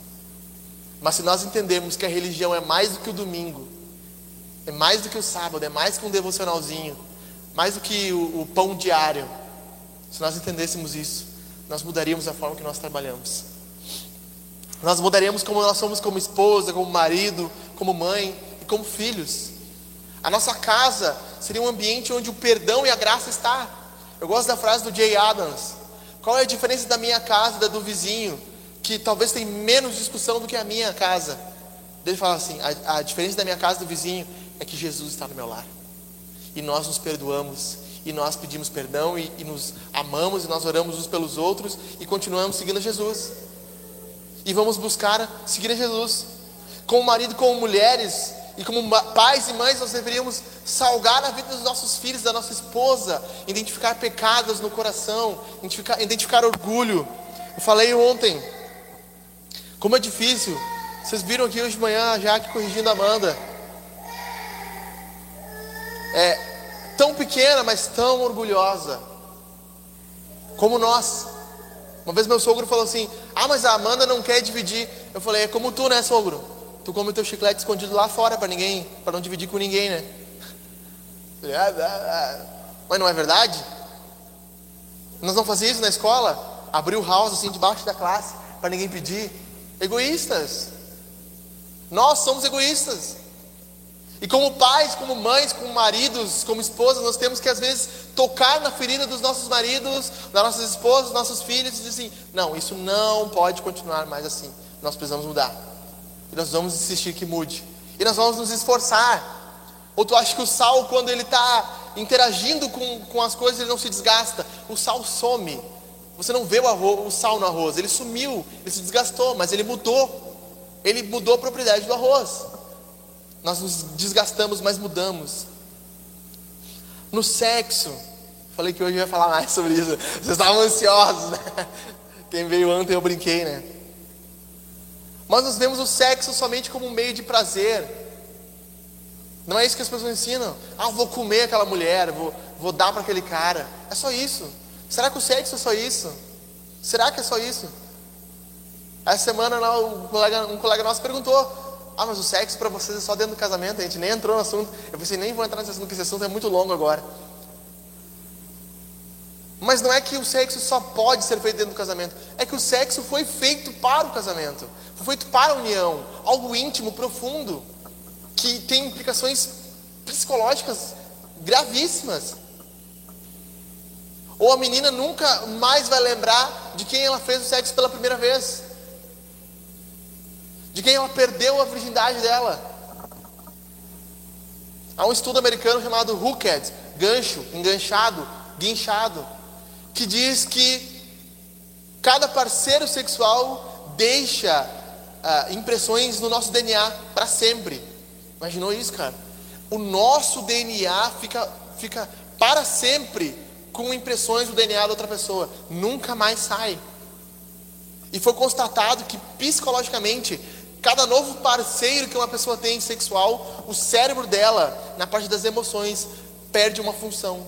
Speaker 1: Mas se nós entendermos que a religião é mais do que o domingo, é mais do que o sábado, é mais que um devocionalzinho, mais do que o, o pão diário, se nós entendêssemos isso, nós mudaríamos a forma que nós trabalhamos. Nós mudaremos como nós somos como esposa, como marido, como mãe e como filhos. A nossa casa seria um ambiente onde o perdão e a graça está. Eu gosto da frase do Jay Adams. Qual é a diferença da minha casa e da do vizinho, que talvez tem menos discussão do que a minha casa? Ele fala assim: a, a diferença da minha casa e do vizinho é que Jesus está no meu lar. E nós nos perdoamos, e nós pedimos perdão, e, e nos amamos, e nós oramos uns pelos outros, e continuamos seguindo Jesus e vamos buscar seguir a Jesus. Como marido, como mulheres e como pais e mães, nós deveríamos salgar a vida dos nossos filhos, da nossa esposa, identificar pecados no coração, identificar, identificar orgulho. Eu falei ontem, como é difícil. Vocês viram aqui hoje de manhã a Jaque corrigindo a Amanda. É tão pequena, mas tão orgulhosa. Como nós. Uma vez meu sogro falou assim: Ah, mas a Amanda não quer dividir. Eu falei: É como tu, né, sogro? Tu come o teu chiclete escondido lá fora para ninguém, para não dividir com ninguém, né? Ah, ah, ah. Mas não é verdade? Nós não fazíamos isso na escola? Abrir o house assim debaixo da classe para ninguém pedir. Egoístas. Nós somos egoístas. E como pais, como mães, como maridos, como esposas, nós temos que às vezes tocar na ferida dos nossos maridos, das nossas esposas, dos nossos filhos e dizer assim: não, isso não pode continuar mais assim. Nós precisamos mudar. E nós vamos insistir que mude. E nós vamos nos esforçar. Ou tu acha que o sal, quando ele está interagindo com, com as coisas, ele não se desgasta? O sal some. Você não vê o, arroz, o sal no arroz, ele sumiu, ele se desgastou, mas ele mudou. Ele mudou a propriedade do arroz. Nós nos desgastamos, mas mudamos. No sexo, falei que hoje eu ia falar mais sobre isso. Vocês estavam ansiosos, né? Quem veio ontem eu brinquei, né? Mas nós vemos o sexo somente como um meio de prazer. Não é isso que as pessoas ensinam. Ah, vou comer aquela mulher, vou, vou dar para aquele cara. É só isso. Será que o sexo é só isso? Será que é só isso? Essa semana um colega, um colega nosso perguntou: ah, mas o sexo para vocês é só dentro do casamento, a gente nem entrou no assunto. Eu pensei, nem vou entrar nesse assunto, porque esse assunto é muito longo agora. Mas não é que o sexo só pode ser feito dentro do casamento, é que o sexo foi feito para o casamento, foi feito para a união, algo íntimo, profundo, que tem implicações psicológicas gravíssimas. Ou a menina nunca mais vai lembrar de quem ela fez o sexo pela primeira vez. De quem ela perdeu a virgindade dela. Há um estudo americano chamado Hooked, gancho, enganchado, guinchado, que diz que cada parceiro sexual deixa uh, impressões no nosso DNA para sempre. Imaginou isso, cara? O nosso DNA fica, fica para sempre com impressões do DNA da outra pessoa, nunca mais sai. E foi constatado que psicologicamente Cada novo parceiro que uma pessoa tem sexual, o cérebro dela, na parte das emoções, perde uma função.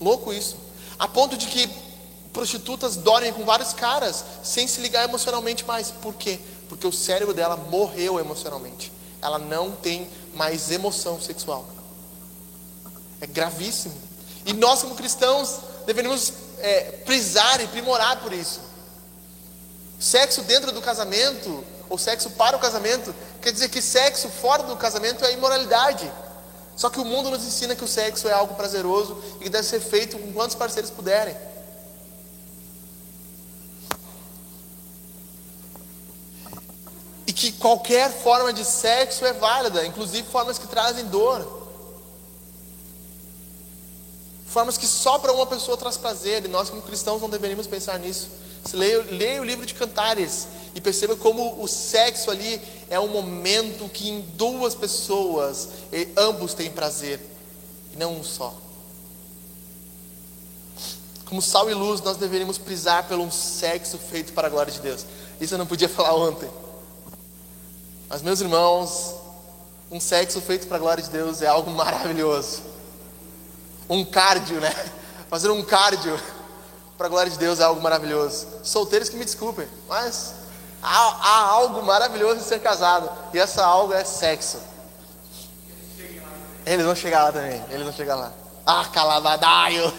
Speaker 1: Louco isso. A ponto de que prostitutas dormem com vários caras sem se ligar emocionalmente mais. Por quê? Porque o cérebro dela morreu emocionalmente. Ela não tem mais emoção sexual. É gravíssimo. E nós, como cristãos, deveríamos é, prisar e primorar por isso. Sexo dentro do casamento ou sexo para o casamento, quer dizer que sexo fora do casamento é imoralidade. Só que o mundo nos ensina que o sexo é algo prazeroso e que deve ser feito com quantos parceiros puderem. E que qualquer forma de sexo é válida, inclusive formas que trazem dor. Formas que só para uma pessoa traz prazer, e nós como cristãos não deveríamos pensar nisso. Leia, leia o livro de Cantares e perceba como o sexo ali é um momento que em duas pessoas ambos têm prazer, e não um só. Como sal e luz, nós deveríamos prisar pelo um sexo feito para a glória de Deus. Isso eu não podia falar ontem. Mas, meus irmãos, um sexo feito para a glória de Deus é algo maravilhoso. Um cardio, né? Fazer um cardio para a glória de Deus é algo maravilhoso. Solteiros que me desculpem, mas há, há algo maravilhoso em ser casado. E essa algo é sexo. Eles vão chegar lá também. Eles vão chegar lá. Ah, calabadaio.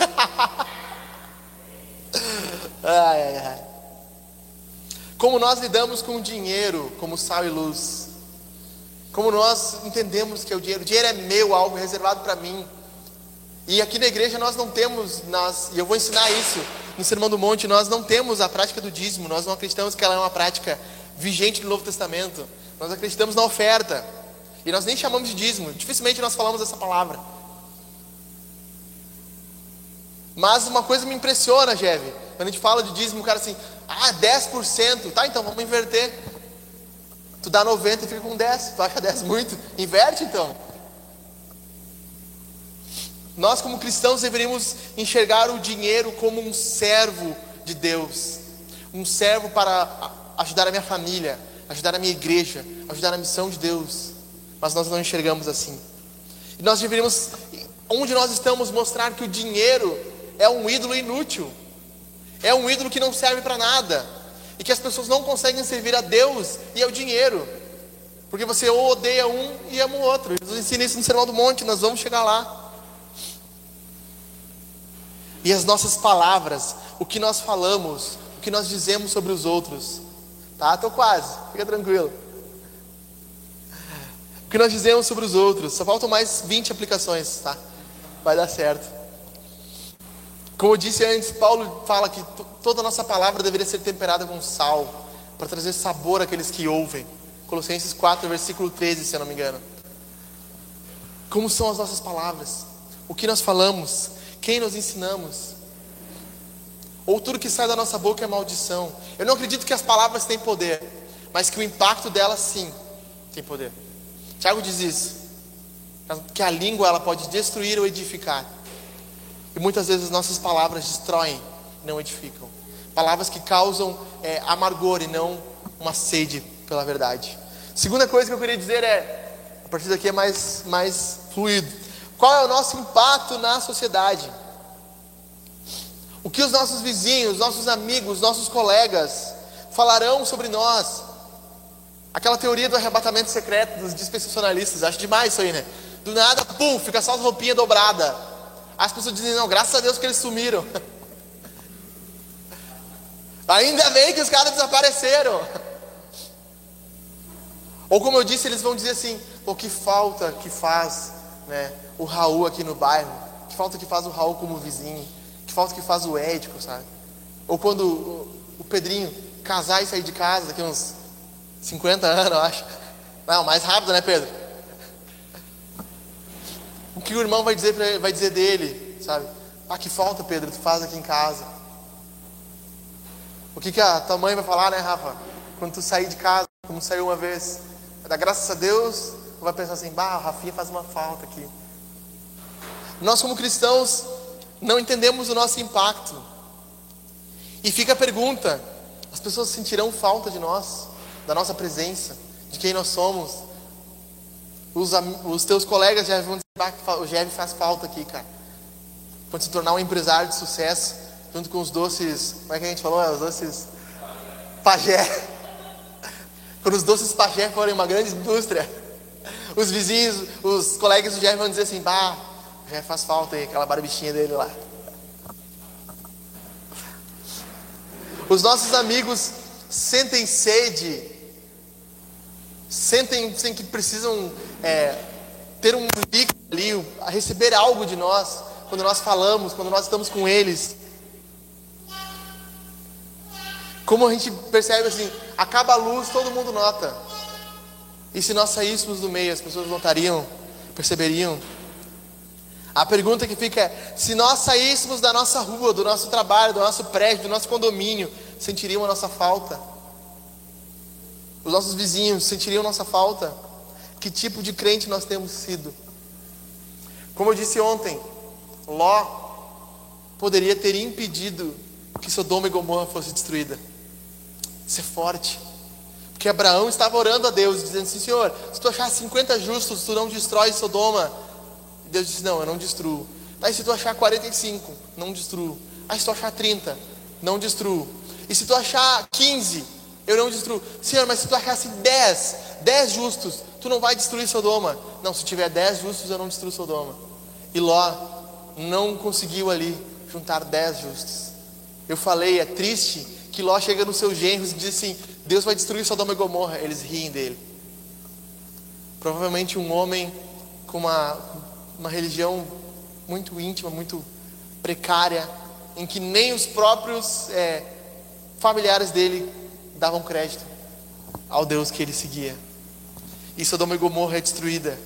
Speaker 1: ai, ai, ai. Como nós lidamos com o dinheiro como sal e luz. Como nós entendemos que é o dinheiro, o dinheiro é meu, algo reservado para mim. E aqui na igreja nós não temos, e eu vou ensinar isso no Sermão do Monte, nós não temos a prática do dízimo, nós não acreditamos que ela é uma prática vigente no Novo Testamento. Nós acreditamos na oferta. E nós nem chamamos de dízimo, dificilmente nós falamos essa palavra. Mas uma coisa me impressiona, Jeve. Quando a gente fala de dízimo, o cara assim, ah, 10%. Tá, então vamos inverter. Tu dá 90 e fica com 10. Tu acha 10 muito? Inverte então. Nós, como cristãos, deveríamos enxergar o dinheiro como um servo de Deus, um servo para ajudar a minha família, ajudar a minha igreja, ajudar a missão de Deus. Mas nós não enxergamos assim. E nós deveríamos, onde nós estamos, mostrar que o dinheiro é um ídolo inútil, é um ídolo que não serve para nada, e que as pessoas não conseguem servir a Deus e ao dinheiro, porque você ou odeia um e ama o outro. Jesus ensina isso no Sermão do Monte, nós vamos chegar lá. E as nossas palavras, o que nós falamos, o que nós dizemos sobre os outros. Tá? Estou quase, fica tranquilo. O que nós dizemos sobre os outros. Só faltam mais 20 aplicações, tá? Vai dar certo. Como eu disse antes, Paulo fala que toda nossa palavra deveria ser temperada com sal, para trazer sabor àqueles que ouvem. Colossenses 4, versículo 13, se eu não me engano. Como são as nossas palavras? O que nós falamos? Quem nós ensinamos? Ou tudo que sai da nossa boca é maldição. Eu não acredito que as palavras têm poder, mas que o impacto delas sim tem poder. Tiago diz isso. Que a língua ela pode destruir ou edificar. E muitas vezes as nossas palavras destroem, não edificam. Palavras que causam é, amargor e não uma sede pela verdade. Segunda coisa que eu queria dizer é, a partir daqui é mais, mais fluido. Qual é o nosso impacto na sociedade? O que os nossos vizinhos, nossos amigos, nossos colegas falarão sobre nós? Aquela teoria do arrebatamento secreto dos dispensacionalistas, acho demais isso aí, né? Do nada, pum, fica só a roupinha dobrada. As pessoas dizem, não, graças a Deus que eles sumiram. Ainda bem que os caras desapareceram. Ou como eu disse, eles vão dizer assim, o que falta que faz né, o Raul aqui no bairro? Que falta que faz o Raul como vizinho? Que falta que faz o Édico, sabe? Ou quando o, o Pedrinho casar e sair de casa daqui uns 50 anos, eu acho. Não, mais rápido, né, Pedro? O que o irmão vai dizer, vai dizer dele, sabe? Ah, que falta, Pedro, tu faz aqui em casa. O que, que a tua mãe vai falar, né, Rafa? Quando tu sair de casa, como saiu uma vez. Vai dar graças a Deus, vai pensar assim, bah, a Rafinha faz uma falta aqui. Nós, como cristãos, não entendemos o nosso impacto. E fica a pergunta: as pessoas sentirão falta de nós, da nossa presença, de quem nós somos? Os, os teus colegas já vão dizer: ah, o Jeff faz falta aqui, cara. Quando se tornar um empresário de sucesso, junto com os doces, como é que a gente falou? Os doces pajé. Quando os doces pajé forem uma grande indústria, os vizinhos, os colegas do Jeff vão dizer assim: bah, já faz falta aí, aquela barbichinha dele lá. Os nossos amigos sentem sede, sentem, sentem que precisam é, ter um líquido ali, receber algo de nós, quando nós falamos, quando nós estamos com eles. Como a gente percebe assim, acaba a luz, todo mundo nota. E se nós saíssemos do meio, as pessoas notariam, perceberiam. A pergunta que fica é: se nós saíssemos da nossa rua, do nosso trabalho, do nosso prédio, do nosso condomínio, sentiriam a nossa falta? Os nossos vizinhos sentiriam nossa falta? Que tipo de crente nós temos sido? Como eu disse ontem, Ló poderia ter impedido que Sodoma e Gomorra fosse destruída. Ser forte. Porque Abraão estava orando a Deus, dizendo assim: Senhor, se tu achar 50 justos, tu não destrói Sodoma. E Deus disse: Não, eu não destruo. Mas se tu achar 45, não destruo. Aí se tu achar 30, não destruo. E se tu achar 15, eu não destruo. Senhor, mas se tu achasse 10, 10 justos, tu não vai destruir Sodoma. Não, se tiver 10 justos, eu não destruo Sodoma. E Ló não conseguiu ali juntar 10 justos. Eu falei, é triste que Ló chega nos seus genros e diz assim: Deus vai destruir Sodoma e Gomorra. Eles riem dele. Provavelmente um homem com uma, uma religião muito íntima, muito precária, em que nem os próprios é, familiares dele davam crédito ao Deus que ele seguia. E Sodoma e Gomorra é destruída.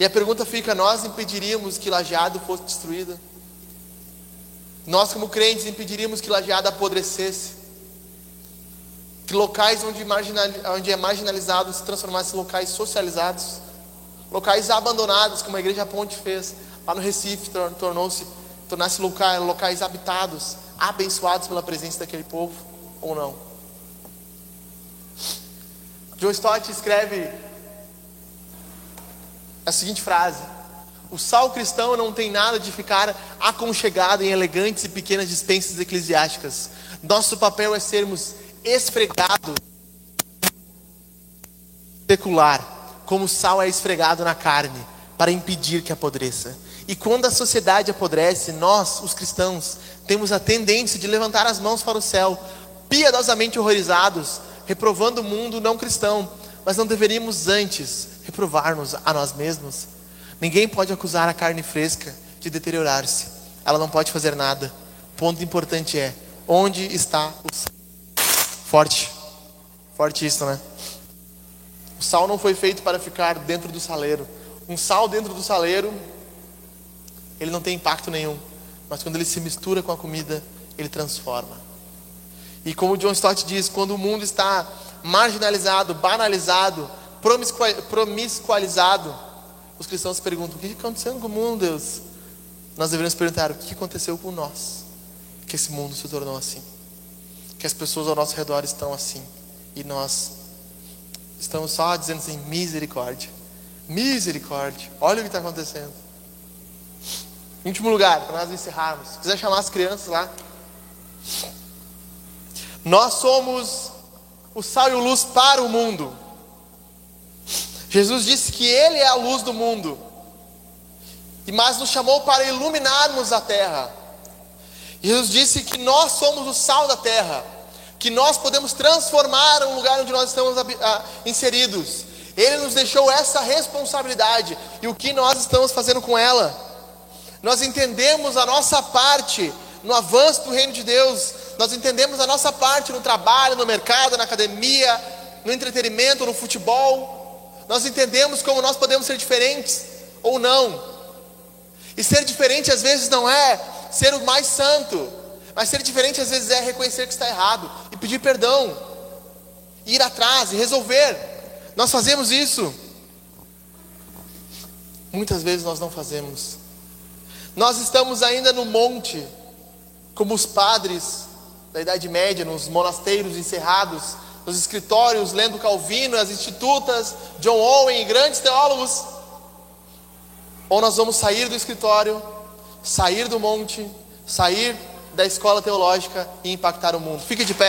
Speaker 1: E a pergunta fica: nós impediríamos que Lajeado fosse destruída? Nós, como crentes, impediríamos que Lajeado apodrecesse? Que locais onde, marginal, onde é marginalizado se transformassem em locais socializados? Locais abandonados, como a Igreja Ponte fez lá no Recife, tornou-se tornasse locais, locais habitados, abençoados pela presença daquele povo, ou não? John Stott escreve a seguinte frase: O sal cristão não tem nada de ficar aconchegado em elegantes e pequenas dispensas eclesiásticas. Nosso papel é sermos esfregados secular, como o sal é esfregado na carne, para impedir que apodreça. E quando a sociedade apodrece, nós, os cristãos, temos a tendência de levantar as mãos para o céu, piedosamente horrorizados, reprovando o mundo não cristão, mas não deveríamos antes reprovar-nos a nós mesmos? Ninguém pode acusar a carne fresca de deteriorar-se, ela não pode fazer nada. O ponto importante é: onde está o sal? Forte, forte isso, né? O sal não foi feito para ficar dentro do saleiro. Um sal dentro do saleiro, ele não tem impacto nenhum, mas quando ele se mistura com a comida, ele transforma. E como John Stott diz, quando o mundo está marginalizado, banalizado, promiscualizado, os cristãos se perguntam: o que está acontecendo com o mundo, Deus? Nós deveríamos perguntar: o que aconteceu com nós? Que esse mundo se tornou assim, que as pessoas ao nosso redor estão assim, e nós estamos só dizendo assim: misericórdia, misericórdia, olha o que está acontecendo. Em último lugar, para nós encerrarmos, se quiser chamar as crianças lá. Nós somos o sal e o luz para o mundo. Jesus disse que Ele é a luz do mundo, e mais nos chamou para iluminarmos a terra. Jesus disse que nós somos o sal da terra, que nós podemos transformar o lugar onde nós estamos inseridos. Ele nos deixou essa responsabilidade, e o que nós estamos fazendo com ela? Nós entendemos a nossa parte no avanço do reino de Deus, nós entendemos a nossa parte no trabalho, no mercado, na academia, no entretenimento, no futebol. Nós entendemos como nós podemos ser diferentes ou não. E ser diferente às vezes não é ser o mais santo, mas ser diferente às vezes é reconhecer que está errado pedir perdão, ir atrás e resolver. Nós fazemos isso. Muitas vezes nós não fazemos. Nós estamos ainda no monte, como os padres da Idade Média, nos monasteiros encerrados, nos escritórios, lendo Calvino, as institutas, John Owen grandes teólogos. Ou nós vamos sair do escritório, sair do monte, sair da escola teológica e impactar o mundo. Fique de pé.